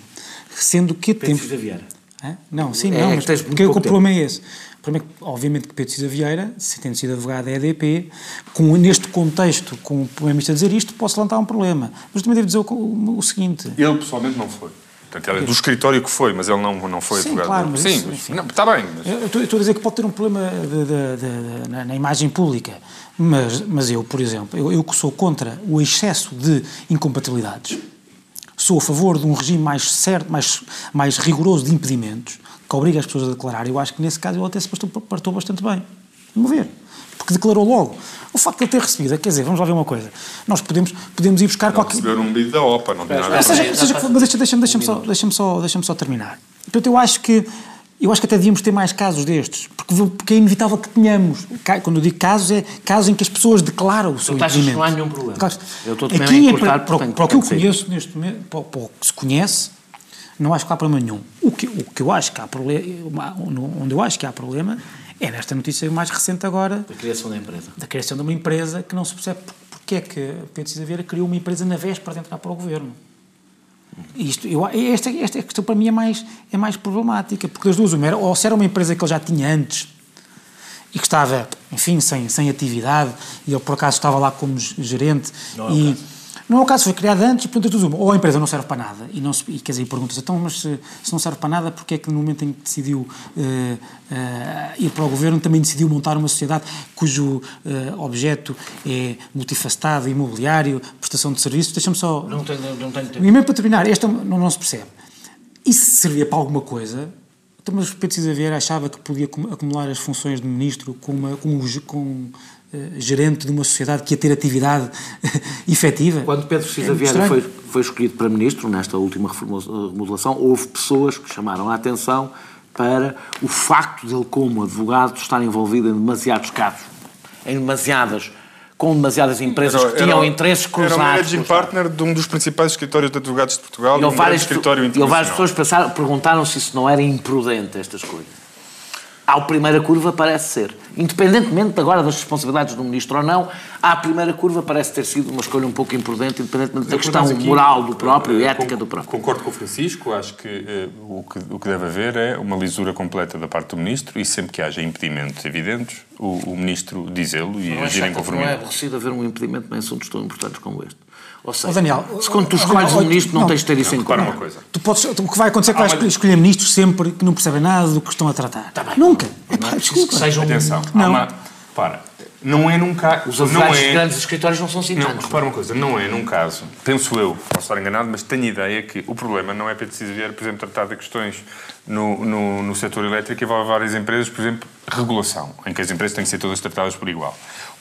Sendo que Pedro tempo... Vieira. É? Não, sim, é, não, mas porque o problema é esse. O problema é que, obviamente, que Pedro Cisa Vieira, se tendo sido advogado da EDP, com, neste contexto, com o Primeiro-Ministro a dizer isto, posso levantar um problema. Mas também devo dizer o, o, seguinte... Ele, pessoalmente, não foi. Portanto, é do escritório que foi, mas ele não, não foi Sim, advogado. Claro, mas Sim, isso, não, está bem. Mas... Eu, estou, eu estou a dizer que pode ter um problema de, de, de, na, na, imagem pública, mas, mas eu, por exemplo, eu, eu que sou contra o excesso de incompatibilidades, sou a favor de um regime mais certo, mais, mais rigoroso de impedimentos, que obriga as pessoas a declarar. Eu acho que nesse caso ele até se partou bastante bem. Vamos ver porque declarou logo. O facto de ele ter recebido, quer dizer, vamos lá ver uma coisa, nós podemos, podemos ir buscar não qualquer... receber um pedido da OPA, não tem nada a ver com Mas deixa-me deixa só, deixa só, deixa só terminar. Portanto, eu acho que eu acho que até devíamos ter mais casos destes, porque, porque é inevitável que tenhamos. Quando eu digo casos, é casos em que as pessoas declaram o seu impedimento. não há nenhum problema. Claro, eu estou também Aqui, a encurtar, para, para, para o que eu conheço neste momento, para, para o que se conhece, não acho que há problema nenhum. O que, o que eu acho que há problema, onde eu acho que há problema é nesta notícia mais recente agora. Da criação da empresa. Da criação de uma empresa que não se percebe porque é que Pedro Cisa Vieira criou uma empresa na véspera de entrar para o governo. Isto, eu, esta, esta questão para mim é mais, é mais problemática, porque das duas, uma era, ou se era uma empresa que ele já tinha antes e que estava, enfim, sem, sem atividade, e ele por acaso estava lá como gerente. Não é e, não é o caso, foi criada antes portanto, é tudo Ou a empresa não serve para nada, e, não se, e quer dizer, pergunta-se, então, mas se, se, não serve para nada, porque é que no momento em que decidiu uh, uh, ir para o governo também decidiu montar uma sociedade cujo uh, objeto é multifacetado, imobiliário, prestação de serviços? Deixa-me só... Não tenho, não tenho tempo. E mesmo para terminar, esta não, não se percebe. Isso servia para alguma coisa? Então, mas Pedro Cisa Vieira achava que podia acumular as funções de ministro com, uma, com, com gerente de uma sociedade que ia ter atividade efetiva. Quando Pedro Cisa é Vieira foi, foi escolhido para ministro, nesta última remodelação, houve pessoas que chamaram a atenção para o facto dele, como advogado, estar envolvido em demasiados casos, em demasiadas com demasiadas empresas era, que tinham era, interesses cruzados. Era o managing partner de um dos principais escritórios de advogados de Portugal, e um várias, escritório internacional. E várias pessoas pensaram, perguntaram se isso não era imprudente, estas coisas. Ao primeira curva parece ser. Independentemente agora das responsabilidades do ministro ou não, à primeira curva parece ter sido uma escolha um pouco imprudente, independentemente da questão aqui, moral do próprio e eh, ética do próprio. Concordo com o Francisco, acho que, uh, o que o que deve haver é uma lisura completa da parte do ministro e sempre que haja impedimentos evidentes, o, o ministro dizê-lo e agir em conformidade. Não é aborrecido haver um impedimento em assuntos tão importantes como este. Ou seja, oh, Daniel, se quando tu escolhes um ministro não, não, tens de ter isso em conta. uma coisa. Tu podes, o que vai acontecer é que vais mas... escolher ministros sempre que não percebem nada do que estão a tratar. Tá bem. Nunca. Não é preciso que sejam... Atenção. Não. Uma... Para. Não é num caso. Os advogados é... grandes escritórios não são assim Não, repara uma coisa, não é num caso, penso eu, posso estar enganado, mas tenho ideia que o problema não é Pedro Cisa Vieira, por exemplo, tratar de questões no, no, no setor elétrico e envolve várias empresas, por exemplo, regulação, em que as empresas têm que ser todas tratadas por igual.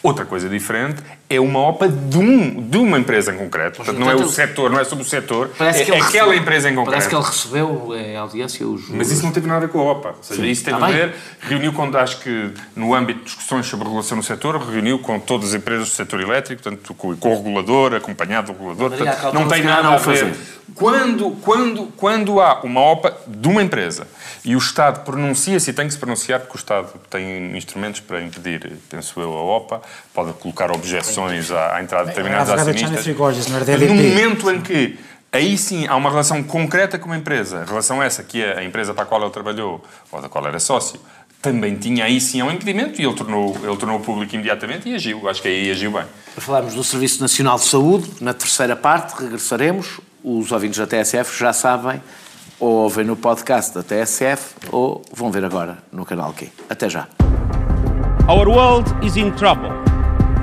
Outra coisa diferente é uma OPA de, um, de uma empresa em concreto. Portanto, não é o setor, não é sobre o setor, é aquela recebeu, empresa em concreto. Parece que ele recebeu em audiência os... Mas isso não teve nada a ver com a OPA. Ou seja, Sim, isso teve a ver, reuniu com, acho que no âmbito de discussões sobre regulação no setor, reuniu com todas as empresas do setor elétrico, portanto, com, com o regulador, acompanhado do regulador, portanto, não tem nada a ver. Quando, quando, quando há uma OPA de uma empresa e o Estado pronuncia-se, e tem que se pronunciar, porque o Estado tem instrumentos para impedir, penso eu, a OPA, pode colocar objeções à, à entrada de determinados acionistas. No momento em que aí sim há uma relação concreta com uma empresa, relação essa que é a empresa para a qual ele trabalhou, ou da qual era sócio, também tinha aí sim um impedimento e ele tornou, ele tornou público imediatamente e agiu. Acho que aí agiu bem. Para falarmos do Serviço Nacional de Saúde, na terceira parte, regressaremos os ouvintes da TSF já sabem, ou ouvem no podcast da TSF, ou vão ver agora no canal Q. Até já. Our world is in trouble.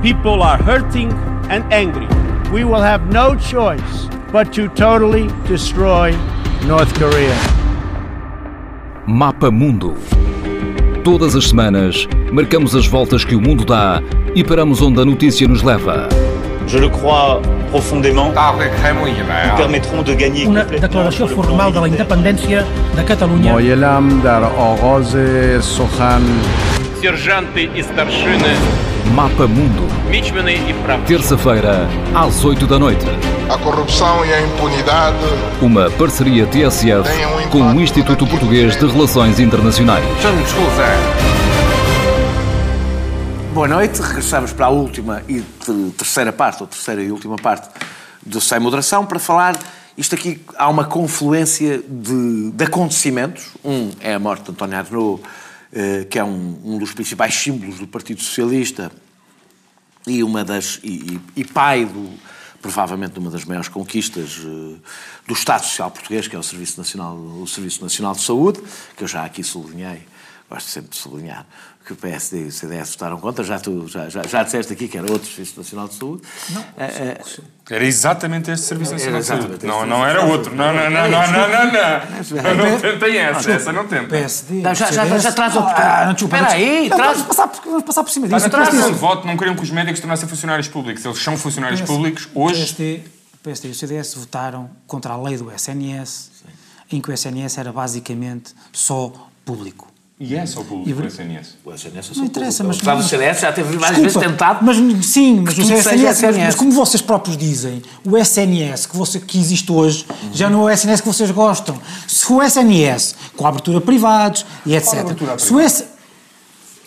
People are hurting and angry. We will have no choice but to totally destroy North Korea. Mapa Mundo. Todas as semanas, marcamos as voltas que o mundo dá e paramos onde a notícia nos leva je le crois profondément, nous permitirão de gagner uma declaração formal de independência da de Catalunya. Moyelam dar Ogoze Sohan. Sergente e старшины. Mapa Mundo. Terça-feira, às 8 da noite. A corrupção e a impunidade. Uma parceria TSF um com o Instituto Português de Relações Internacionais. Jean Boa noite, regressamos para a última e terceira parte, ou terceira e última parte do Sem Moderação, para falar. Isto aqui há uma confluência de, de acontecimentos. Um é a morte de António Arnaud, eh, que é um, um, dos principais símbolos do Partido Socialista e, uma das, e, e pai do, provavelmente de uma das maiores conquistas uh, do Estado Social Português, que é o Serviço Nacional, o Serviço Nacional de Saúde, que eu já aqui sublinhei, gosto sempre de sublinhar, que o PSD e o CDS votaram contra, já, tu, já, já, já disseste aqui que era outro Serviço Nacional de Saúde. Não, é, era exatamente este Serviço Nacional de Saúde. Não, não era outro. Não, não, não, não, não, não, não. Não tentem essa, essa não tenta. PSD. Não, já, já, já traz o Ah, Espera aí, traz. Vamos passar, vamos passar por cima disso. Mas atrás desse voto não queriam que os médicos tornassem funcionários públicos. Eles são funcionários públicos hoje. PSD, o PSD e o CDS votaram contra a lei do SNS, em que o SNS era basicamente só público. E é só público o SNS? O SNS é só Não interessa, público. mas- O CDS já teve várias Desculpa, vezes tentado. Mas sim, mas o tudo SNS, seja mas- SNS. mas como vocês próprios dizem, o SNS que, você, que existe hoje já não é o SNS que vocês gostam. Se o SNS, com a abertura a privados e etc. abertura a se o S,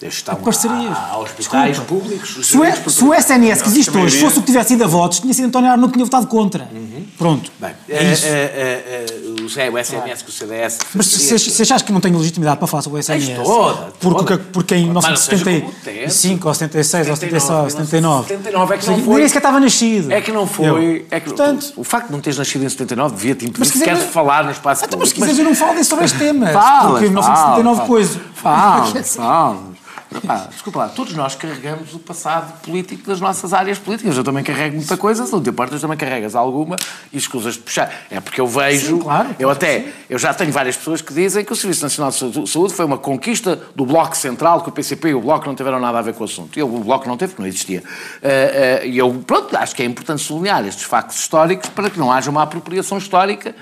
Estão parcerias. a, a hospitais Desculpa. públicos. se o, por se o SNS que existe hoje fosse o que tivesse ido a votos, tinha sido António Arnaud que tinha votado contra. Pronto. Bem, é é, isso. é, é, é, o SNS que o CDS. Mas se, se, achas que não tenho legitimidade para falar sobre o SNS, Tens toda, porque, toda. porque em Mas não seja como 1975 ou 76 ou 79, 77 79, 79 é que não nem foi. sequer estava nascido. É que não foi. É que, Portanto, o facto de não teres nascido em 79 devia-te impedir sequer de falar no espaço Então, mas se público. quiseres, eu não falo sobre este tema. Porque em 1979 fala, coisa. Fala, (laughs) fala. Epá, desculpa lá, todos nós carregamos o passado político das nossas áreas políticas. Eu também carrego muita coisa, se não te importas, também carregas alguma e escusas de puxar. É porque eu vejo. Sim, claro, eu até. Eu já tenho várias pessoas que dizem que o Serviço Nacional de Sa- Saúde foi uma conquista do Bloco Central, que o PCP e o Bloco não tiveram nada a ver com o assunto. Eu, o Bloco não teve, porque não existia. Eh, eh, E eu, pronto, acho que é importante sublinhar estes factos históricos para que não haja uma apropriação histórica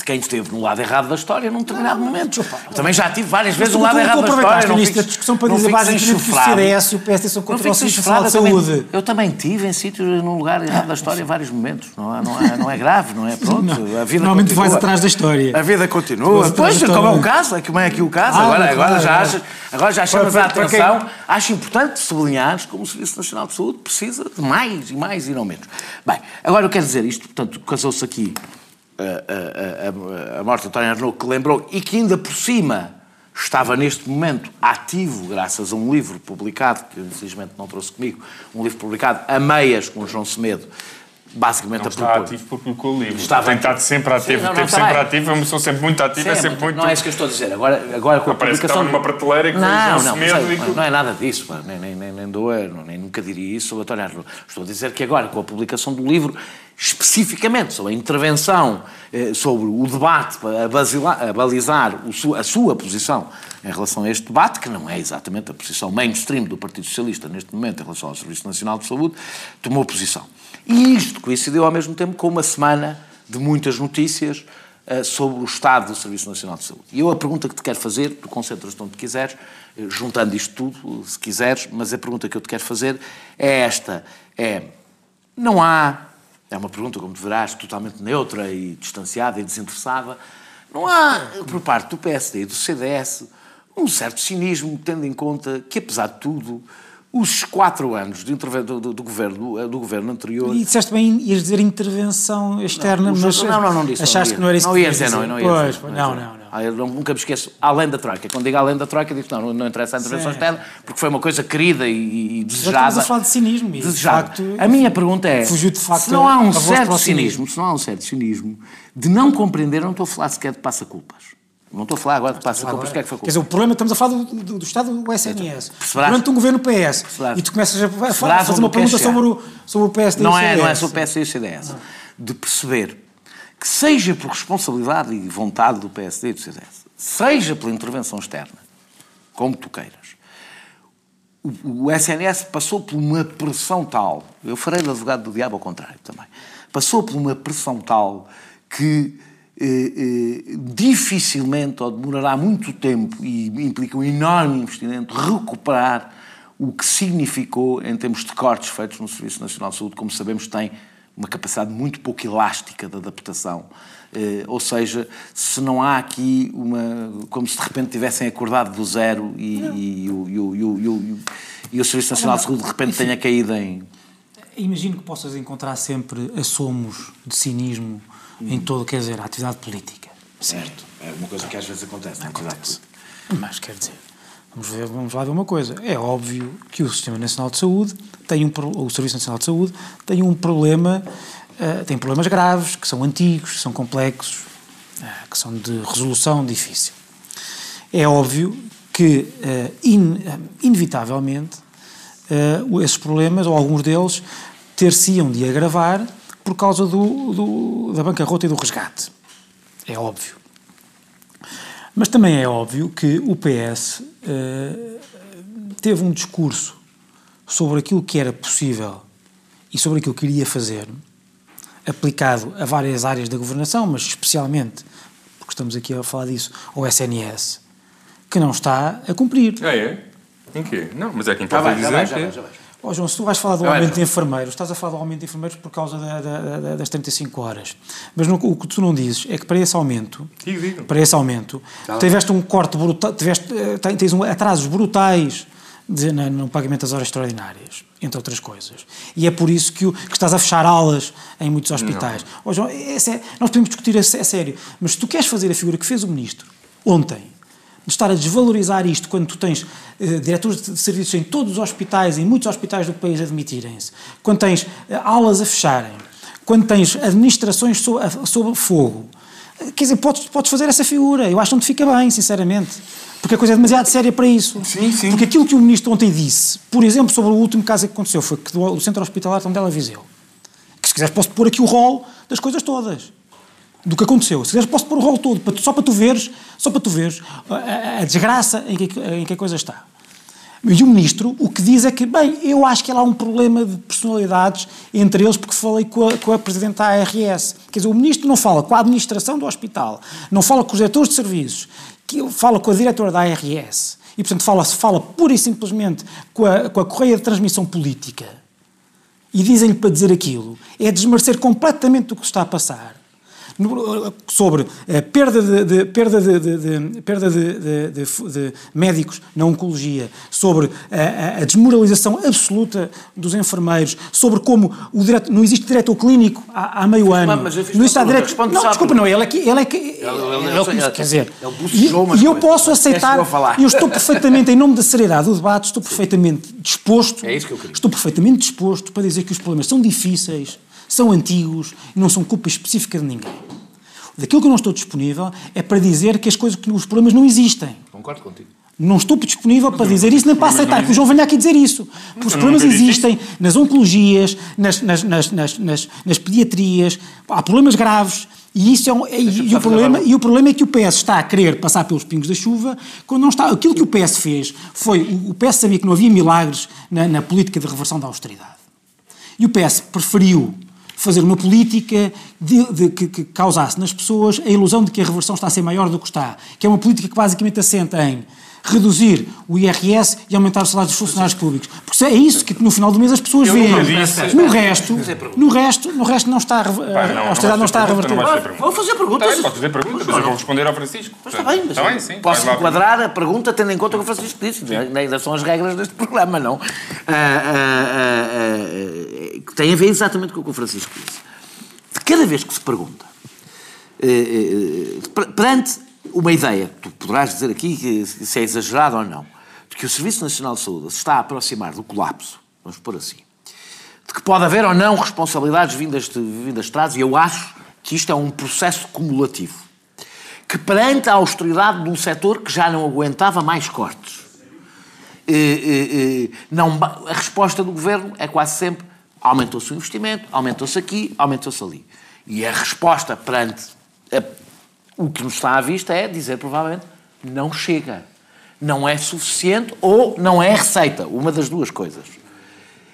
de quem esteve no lado errado da história num determinado momento. Eu também já tive várias vezes tu- lado errado da história. o início da discussão para dizer basicamente que o CDS e o PSD são contra o Nacional de Saúde. Eu também tive em sítios num lugar errado da história vários momentos. Não é, não é, não é grave, não é? Pronto, Não. a vida Normalmente continua. vais atrás da história. A vida continua. Pois, como é o caso, é como é aqui o caso. Ah, agora, claro, agora, já claro. achas, agora já chamas Para- a para quem- atenção. Acho importante sublinhar como o Serviço Nacional de Saúde precisa de mais e mais e não menos. Bem, agora eu quero dizer isto, portanto, casou-se aqui a, a- a- morte de António Arnaud, que lembrou, e que ainda por cima estava neste momento ativo, graças a um livro publicado, que eu infelizmente não trouxe comigo, um livro publicado a meias com o João Semedo, basicamente Não a está propor. ativo porque colocou o livro. Estava Tem estado sempre ativo. Sim, não, não, está sempre bem. ativo. É uma pessoa sempre muito ativa. É sempre muito... Não é isso que eu estou a dizer. Agora, agora com a Não, parece que publicação... estava numa prateleira e que não, não, é- e que- não é nada disso. Nem, nem, nem, nem, dou, não- nem nunca diria isso sobre António Arnaud. Estou a dizer que agora, com a publicação do livro, especificamente sobre a intervenção, eh, sobre o debate, a, a balizar a sua posição em relação a este debate, que não é exatamente a posição mainstream do Partido Socialista neste momento em relação ao Serviço Nacional de Saúde, tomou posição. E isto coincidiu ao mesmo tempo com uma semana de muitas notícias eh, sobre o estado do Serviço Nacional de Saúde. E eu a pergunta que te quero fazer, tu concentras-te onde quiseres, eh, juntando isto tudo, se quiseres, mas a pergunta que eu te quero fazer é esta, é, não há, é uma pergunta, como tu verás, totalmente neutra e distanciada e desinteressada, não há, por parte do PSD e do CDS, um certo cinismo, tendo em conta que, apesar de tudo, os quatro anos de do, do- do governo, do governo anterior... E disseste bem, ias dizer intervenção externa, Não, mas não, não, não disse. achaste ia. que não era isso não que ia querias dizer, não, não ia Pois, dizer. não, não, dizer. não. Ah, eu não- nunca me esqueço, além da Troika. Quando digo além da Troika, digo não, não interessa a intervenção externa, porque foi uma coisa querida e, e Já desejada. estamos a falar de cinismo. E, de facto, a minha pergunta é: fugiu de facto se não há um certo cinismo, cinismo. se não há um certo cinismo de não compreender, não estou a falar sequer de passa-culpas. Não estou a falar agora de passa-culpas, o que é que foi Quer dizer, o problema, estamos a falar do, do, do Estado do SNS. Perceberás- Durante um governo PS. E tu começas a Perceberás fazer uma pergunta sobre o, sobre o PSD não e o é, CDS. não é sobre o PS e o CDS. De perceber que, seja por responsabilidade e vontade do PSD e do CDS, seja pela intervenção externa, como tu queiras, o, o SNS passou por uma pressão tal, eu farei de advogado do diabo ao contrário também, passou por uma pressão tal que dificilmente ou demorará muito tempo e implica um enorme investimento recuperar o que significou em termos de cortes feitos no Serviço Nacional de Saúde, como sabemos, tem uma capacidade muito pouco elástica de adaptação. Eh, ou seja, se não há aqui uma. como se de repente tivessem acordado do zero e, e, e, o, o, e, o, e o Serviço Nacional de Saúde de repente tenha caído em. Imagino que possas encontrar sempre assomos de cinismo em todo, quer dizer, a atividade política. Certo? É, é uma coisa que às vezes acontece. Acontece. Mas quer dizer, vamos, ver, vamos lá ver uma coisa. É óbvio que o Sistema Nacional de Saúde tem um o Serviço Nacional de Saúde tem um problema, uh, tem problemas graves, que são antigos, que são complexos, uh, que são de resolução difícil. É óbvio que, uh, in, inevitavelmente, esses problemas, ou alguns deles, ter-se-iam de agravar por causa do, do, da bancarrota e do resgate. É óbvio. Mas também é óbvio que o PS uh, teve um discurso sobre aquilo que era possível e sobre aquilo que iria fazer, aplicado a várias áreas da governação, mas especialmente, porque estamos aqui a falar disso, ao SNS, que não está a cumprir. Ah, é? Em quê? Não, mas é quem está a dizer. Já vai, já vai, já vai. Oh, João, se tu vais falar do aumento de enfermeiros, estás a falar do aumento de enfermeiros por causa da, da, da, das 35 horas. Mas no, o que tu não dizes é que para esse aumento, digo, digo. para esse aumento, tá. tiveste um corte brutal, tiveste, eh, tens um, atrasos brutais de, no, no, pagamento das horas extraordinárias, entre outras coisas. E é por isso que, o, que estás a fechar aulas em muitos hospitais. Oh, João, é, nós podemos discutir a, a sério, mas se tu queres fazer a figura que fez o Ministro ontem, de estar a desvalorizar isto quando tu tens uh, diretores de serviços em todos os hospitais, em muitos hospitais do país admitirem-se, quando tens uh, aulas a fecharem, quando tens administrações sob, sob fogo, quer dizer, podes, podes fazer essa figura. Eu acho que não te fica bem, sinceramente. Porque a coisa é demasiado séria para isso. Sim, sim. Porque aquilo que o ministro ontem disse, por exemplo, sobre o último caso que aconteceu, foi que do, do centro hospitalar onde ela Viseu. Que se quiseres posso pôr aqui o rol das coisas todas do que aconteceu. Se quiseres, posso pôr o rolo todo, só para tu veres, só para tu veres a, a desgraça em que, em que a coisa está. E o ministro o que diz é que, bem, eu acho que há um problema de personalidades entre eles, porque falei com a, com a presidente da ARS. Quer dizer, o ministro não fala com a administração do hospital, não fala com os diretores de serviços, que fala com a diretora da ARS. E, portanto, fala, fala pura e simplesmente com a, com a correia de transmissão política. E dizem-lhe para dizer aquilo. É desmerecer completamente o que está a passar sobre a perda de, de perda de, de, perda de, médicos na oncologia, sobre a, a, desmoralização absoluta dos enfermeiros, sobre como o direto, não existe diretor clínico há, há meio ano. Mas, mas não existe direto. Não, desculpa, não, ele é que. Ele é que ele, ele, ele, quer dizer, e, eu posso aceitar. Eu estou perfeitamente, em nome da seriedade do debate, estou perfeitamente disposto. É isso que eu queria. Estou perfeitamente disposto para dizer que os problemas são difíceis são antigos e não são culpa específica de ninguém. Daquilo que eu não estou disponível é para dizer que as coisas, que os problemas não existem. Concordo contigo. Não estou disponível para dizer isso, nem para aceitar que o João venha aqui dizer isso. Porque os problemas existem nas oncologias, nas, nas, nas, nas, pediatrias, há problemas graves. E, isso é um, e, e, o problema, e o problema é que o PS está a querer passar pelos pingos da chuva quando não está. Aquilo que o PS fez foi. O PS sabia que não havia milagres na, na política de reversão da austeridade. E o PS preferiu fazer uma política de, de, que, que, causasse nas pessoas a ilusão de que a reversão está a ser maior do que está. Que é uma política que basicamente assenta em reduzir o IRS e aumentar os salários dos funcionários públicos. Porque é isso que no final do mês as pessoas veem. No resto, no resto, no resto não está a, a austeridade não está a reverter. Vou fazer perguntas. Pode fazer perguntas, mas eu vou responder ao Francisco. Mas está bem, mas está bem, sim, posso enquadrar a pergunta tendo em conta o que o Francisco disse. Ainda são as regras deste (laughs) programa, não? Ah, ah, ah, tem a ver exatamente com o que o Francisco disse. De cada vez que se pergunta, eh, eh, perante uma ideia, tu poderás dizer aqui que se é exagerado ou não, de que o Serviço Nacional de Saúde se está a aproximar do colapso, vamos pôr assim, de que pode haver ou não responsabilidades vindas de, vindas de trás, e eu acho que isto é um processo cumulativo, que perante a austeridade de um setor que já não aguentava mais cortes, eh, eh, eh, não, a resposta do governo é quase sempre aumentou-se o investimento, aumentou-se aqui, aumentou-se ali. E a resposta perante a o que nos está à vista é dizer, provavelmente, não chega. Não é suficiente ou não é receita. Uma das duas coisas.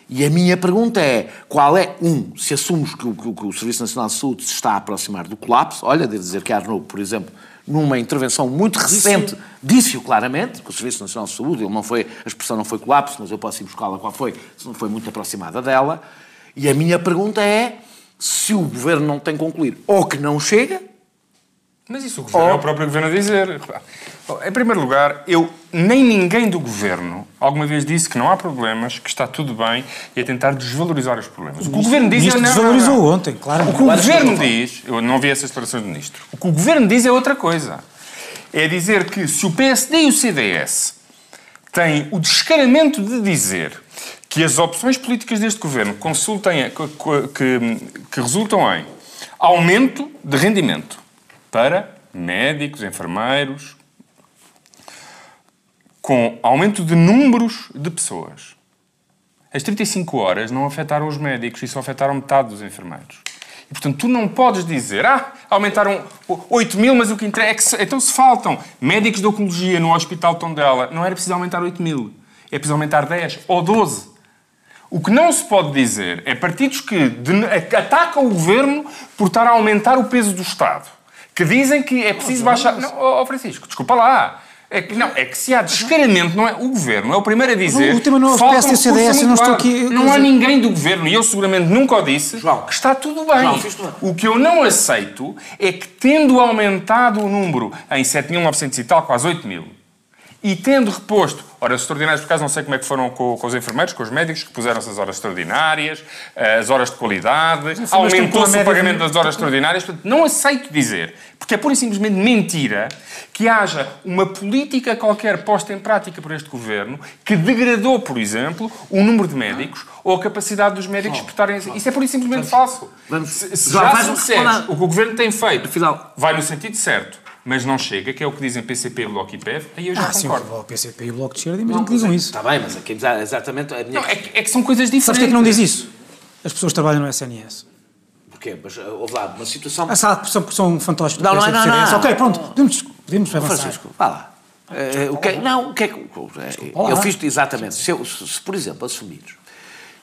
E a minha pergunta é, qual é, um, se assumos que o, que o- Serviço Nacional de Saúde se está a aproximar do colapso, olha, devo dizer que a Arnaud, por exemplo, numa intervenção muito recente, disse-o claramente, que o Serviço Nacional de Saúde, ele não foi, a expressão não foi colapso, mas eu posso ir buscá-la qual foi, se não foi muito aproximada dela, e a minha pergunta é, se o Governo não tem concluído, ou que não chega, Mas isso o Governo é o próprio Governo a dizer. Repara, Em primeiro lugar, eu nem ninguém do Governo alguma vez disse que não há problemas, que está tudo bem e a tentar desvalorizar os problemas. O que o Governo diz é... desvalorizou não. ontem, claro. O que o Governo diz, eu não vi essas declarações do Ministro, o que o Governo diz é outra coisa. É dizer que se o PSD e o CDS têm o descaramento de dizer que as opções políticas deste Governo consultem, que, que, que resultam em aumento de rendimento para médicos, enfermeiros, com aumento de números de pessoas. As 35 horas não afetaram os médicos e só afetaram metade dos enfermeiros. E, portanto, tu não podes dizer, ah, aumentaram 8 mil, mas o que interessa é que... Se... Então, se faltam médicos de oncologia no Hospital Tondela, não era preciso aumentar 8 mil. É preciso aumentar 10 ou 12. O que não se pode dizer é partidos que atacam o governo por estar a aumentar o peso do Estado. Que dizem que é preciso baixar... Não, ó, Francisco, desculpa lá. É que, não, é que se há descaramento, não é? O governo é o primeiro a dizer. O tema não é o PS e CDS, não estou aqui- Não há ninguém do governo, e eu seguramente nunca o disse, que está tudo bem. João, fiz tudo bem. O que eu não aceito é que, tendo aumentado o número em 7.900 e tal, quase 8 mil, e tendo reposto horas extraordinárias, por acaso não sei como é que foram com, com os enfermeiros, com os médicos, que puseram-se as horas extraordinárias, eh, as horas de qualidade, aumentou-se o pagamento das horas extraordinárias. Portanto, não aceito dizer, porque é pura e simplesmente mentira, que haja uma política qualquer posta em prática por este governo que degradou, por exemplo, o número de médicos ou a capacidade dos médicos de prestarem. Isso é pura e simplesmente falso. vamos- se se já vais-me se disseres o que o governo tem feito Afinal- vai no sentido certo, mas não chega, que é o que dizem PCP, Bloco e PEV, aí eu já Ah, sim, concordo. o PCP e o Bloco de Esquerda, imagino que digam isso. Está bem, mas aqui exa- exatamente a minha... Não, é, que, é que são coisas diferentes. Sabes porquê é que não diz isso? As pessoas trabalham no SNS. Porquê? Mas uh, houve lá uma situação... Ah, sabe, são, são fantoches Não, não é, não, não. Ok, pronto, podemos, podemos avançar. Francisco, vá lá. Eh, o que, é- não, o que é que. lá. Eu fiz exatamente. Se, eu- se, por exemplo, assumires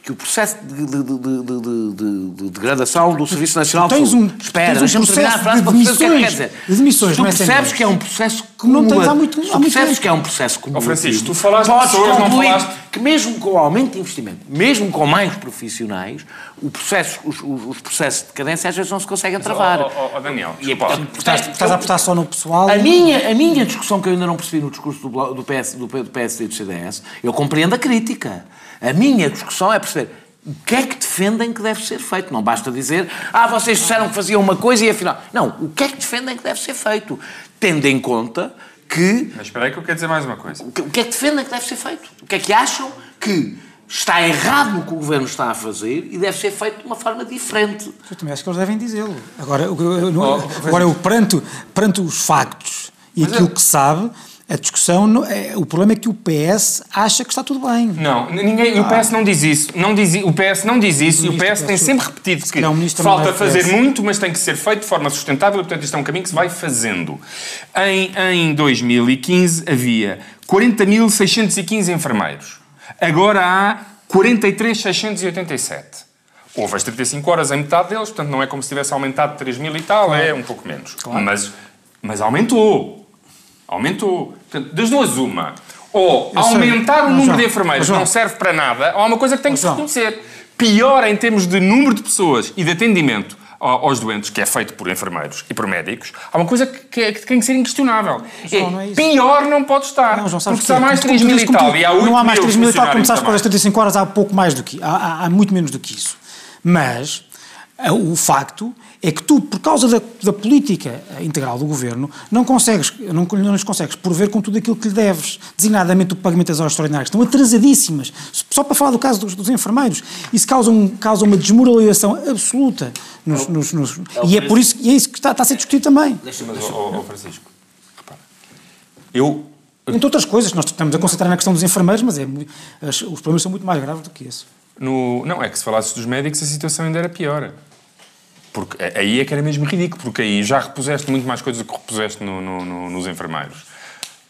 que o processo de, de, de, de, de- de- de degradação do Serviço Nacional de tens um- Espera, tens um deixa-me terminar a processo frase de para perceber o que é que quer dizer. de demissões tu no percebes SNS. que é um processo Que não tens há muito- há tu muito percebes tempo. que é um processo cumulativo, Francisco, tu falaste de podes pessoas, não concluir falaste- que mesmo com o aumento de investimento, mesmo com mais profissionais, o processo, os, os- os processos de decadência às vezes não se conseguem travar. Ó, Daniel, E portanto, Estás, estás a apostar só no pessoal. a minha, a minha discussão que eu ainda não percebi no discurso do, do, PS, do, do PSD e do CDS, eu compreendo a crítica. A minha discussão é perceber o que é que defendem que deve ser feito. Não basta dizer, ah, vocês disseram que faziam uma coisa e afinal. Não, o que é que defendem que deve ser feito? Tendo em conta que. Mas espera aí que eu quero dizer mais uma coisa. O que, o que é que defendem que deve ser feito? O que é que acham que está errado no que o governo está a fazer e deve ser feito de uma forma diferente? Eu também acho que eles devem dizê-lo. Agora, eu- eu não- agora eu, perante, perante os factos e aquilo que sabe, a discussão, não- é, o problema é que o PS acha que está tudo bem. Não, ninguém, o PS não diz isso. Não diz, o PS não diz isso e o PS tem sempre repetido que calhar o ministro também falta vai fazer muito, mas tem que ser feito de forma sustentável e, portanto, isto é um caminho que se vai fazendo. Em, em 2015 havia 40.615 enfermeiros. Agora há 43.687. Houve as 35 horas em metade deles, portanto não é como se tivesse aumentado 3 mil e tal, é um pouco menos. Mas, mas aumentou. Aumentou. Portanto, das duas, uma. Ou Eu sei. aumentar o Não, número João. de enfermeiros João. não serve para nada, ou há uma coisa que tem que se reconhecer. Pior em termos de número de pessoas e de atendimento ao- aos doentes, que é feito por enfermeiros e por médicos, há uma coisa que, que que tem que ser inquestionável. João, É, não é pior não pode estar. Não, João, sabes porque se há mais Como 3 tu mil e tal e há 8 Não há mais mil 3 mil e tal, sabes, com as também. 35 horas há pouco mais do que há, há, há muito menos do que isso. Mas ah, o facto é que tu, por causa da, da política integral do governo, não consegues, não, não lhes consegues prover com tudo aquilo que lhe deves, designadamente o pagamento das horas extraordinárias, que estão atrasadíssimas. Só para falar do caso dos, dos enfermeiros, isso causa, um, causa uma desmoralização absoluta. Nos, nos- nos- e é por isso, e é isso que está, está a ser discutido também. Ó, ó, Francisco, repara. Eu Entre outras coisas, nós estamos a concentrar na questão dos enfermeiros, mas é, os problemas são muito mais graves do que isso. No, não, é que se falasse dos médicos a situação ainda era pior. Porque aí é que era mesmo ridículo, porque aí já repuseste muito mais coisas do que repuseste no- no- no- nos enfermeiros.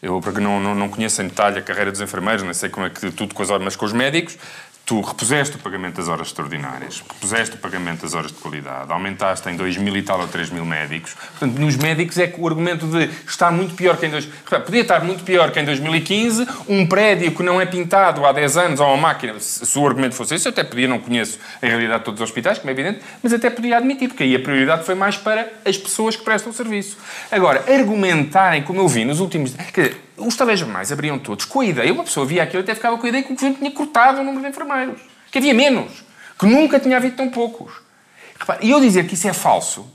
Eu, porque não, não, não conheço em detalhe a carreira dos enfermeiros, não sei como é que tudo horas, mas com os médicos, Tu repuseste o pagamento das horas extraordinárias, repuseste o pagamento das horas de qualidade, aumentaste em 2 mil e tal ou 3 mil médicos. Portanto, nos médicos é que o argumento de está muito pior que em... Dois... Podia estar muito pior que em 2015, um prédio que não é pintado há 10 anos ou uma máquina, se o argumento fosse esse, eu até podia, não conheço a realidade de todos os hospitais, como é evidente, mas até podia admitir, porque aí a prioridade foi mais para as pessoas que prestam o serviço. Agora, argumentarem, como eu vi nos últimos... Quer dizer, os telejornais abriam todos com a ideia, uma pessoa via aquilo e até ficava com a ideia que o governo tinha cortado o número de enfermeiros, que havia menos, que nunca tinha havido tão poucos. E eu dizer que isso é falso,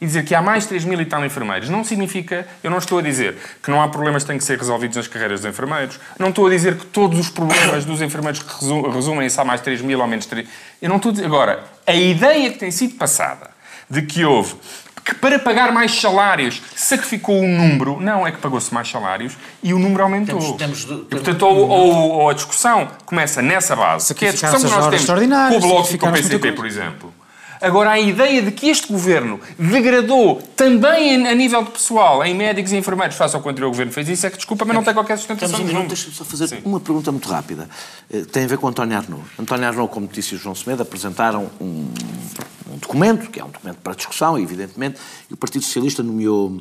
e dizer que há mais de 3 mil e tal enfermeiros, não significa, eu não estou a dizer que não há problemas que têm que ser resolvidos nas carreiras dos enfermeiros, não estou a dizer que todos os problemas dos enfermeiros resumem-se a mais de 3 mil ou menos 3 Eu não estou a dizer. Agora, a ideia que tem sido passada de que houve que para pagar mais salários sacrificou o número. Não, é que pagou-se mais salários e o número aumentou. Temos, temos, temos, e, portanto, ou, ou, ou, a discussão começa nessa base, que é a discussão que nós temos com o Bloco e com o PCP, por exemplo. Agora, a ideia de que este governo degradou também a nível de pessoal, em médicos e enfermeiros, face ao que o anterior governo fez, isso é que desculpa, mas não tem qualquer sustentação. Um Deixa-me só fazer Sim. uma pergunta muito rápida. Eh, tem a ver com António Arnaud. António Arnaud, como disse o João Semedo, apresentaram um, um documento, que é um documento para discussão, evidentemente, e o Partido Socialista nomeou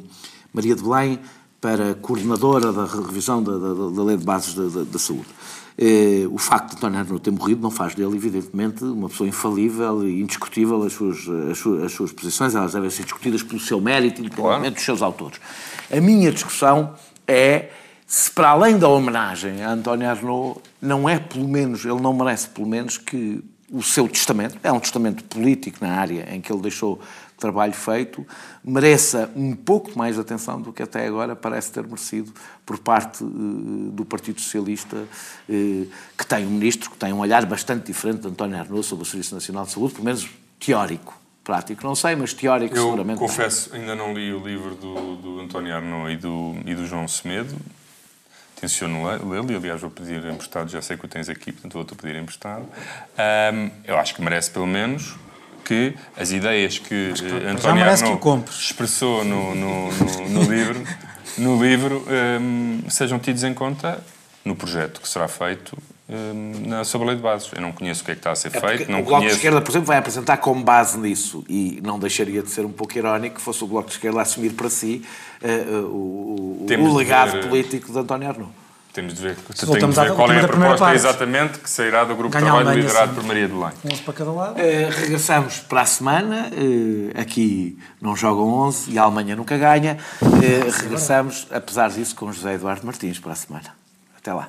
Maria de Belém para coordenadora da revisão da, da, da Lei de Bases da, da, da Saúde. Eh, o facto de António Arnaud ter morrido não faz dele, evidentemente, uma pessoa infalível e indiscutível as suas, as suas, as suas posições, elas devem ser discutidas pelo seu mérito, independentemente claro. dos seus autores. A minha discussão é se, para além da homenagem a António Arnaud, não é pelo menos, ele não merece pelo menos que o seu testamento, é um testamento político na área em que ele deixou trabalho feito, mereça um pouco mais de atenção do que até agora parece ter merecido por parte uh, do Partido Socialista, uh, que tem um ministro que tem um olhar bastante diferente de António Arnaud sobre o Serviço Nacional de Saúde, pelo menos teórico. Prático não sei, mas teórico Eu seguramente. Eu confesso, tem. ainda não li o livro do, do António Arnaud e do, e do João Semedo, tenciono lê-lo e, aliás, vou pedir emprestado, já sei que o tens aqui, portanto vou-te pedir emprestado. Um, eu acho que merece, pelo menos, que as ideias que, que uh, António Arnaud expressou no, no, no, no livro, (laughs) no livro um, sejam tidos em conta no projeto que será feito na, sobre a lei de bases. Eu não conheço o que é que está a ser é feito. Não o Bloco conheço... de Esquerda, por exemplo, vai apresentar como base nisso, e não deixaria de ser um pouco irónico que fosse o Bloco de Esquerda assumir para si uh, uh, o, o legado ver... político de António Arnaud. Temos de ver, tenho de ver qual é a proposta exatamente que sairá do grupo de trabalho liderado assim. por Maria de Belém. Para cada lado. Uh, regressamos para a semana. Uh, aqui não jogam 11 e a Alemanha nunca ganha. Uh, regressamos, apesar disso, com José Eduardo Martins para a semana. 再晚。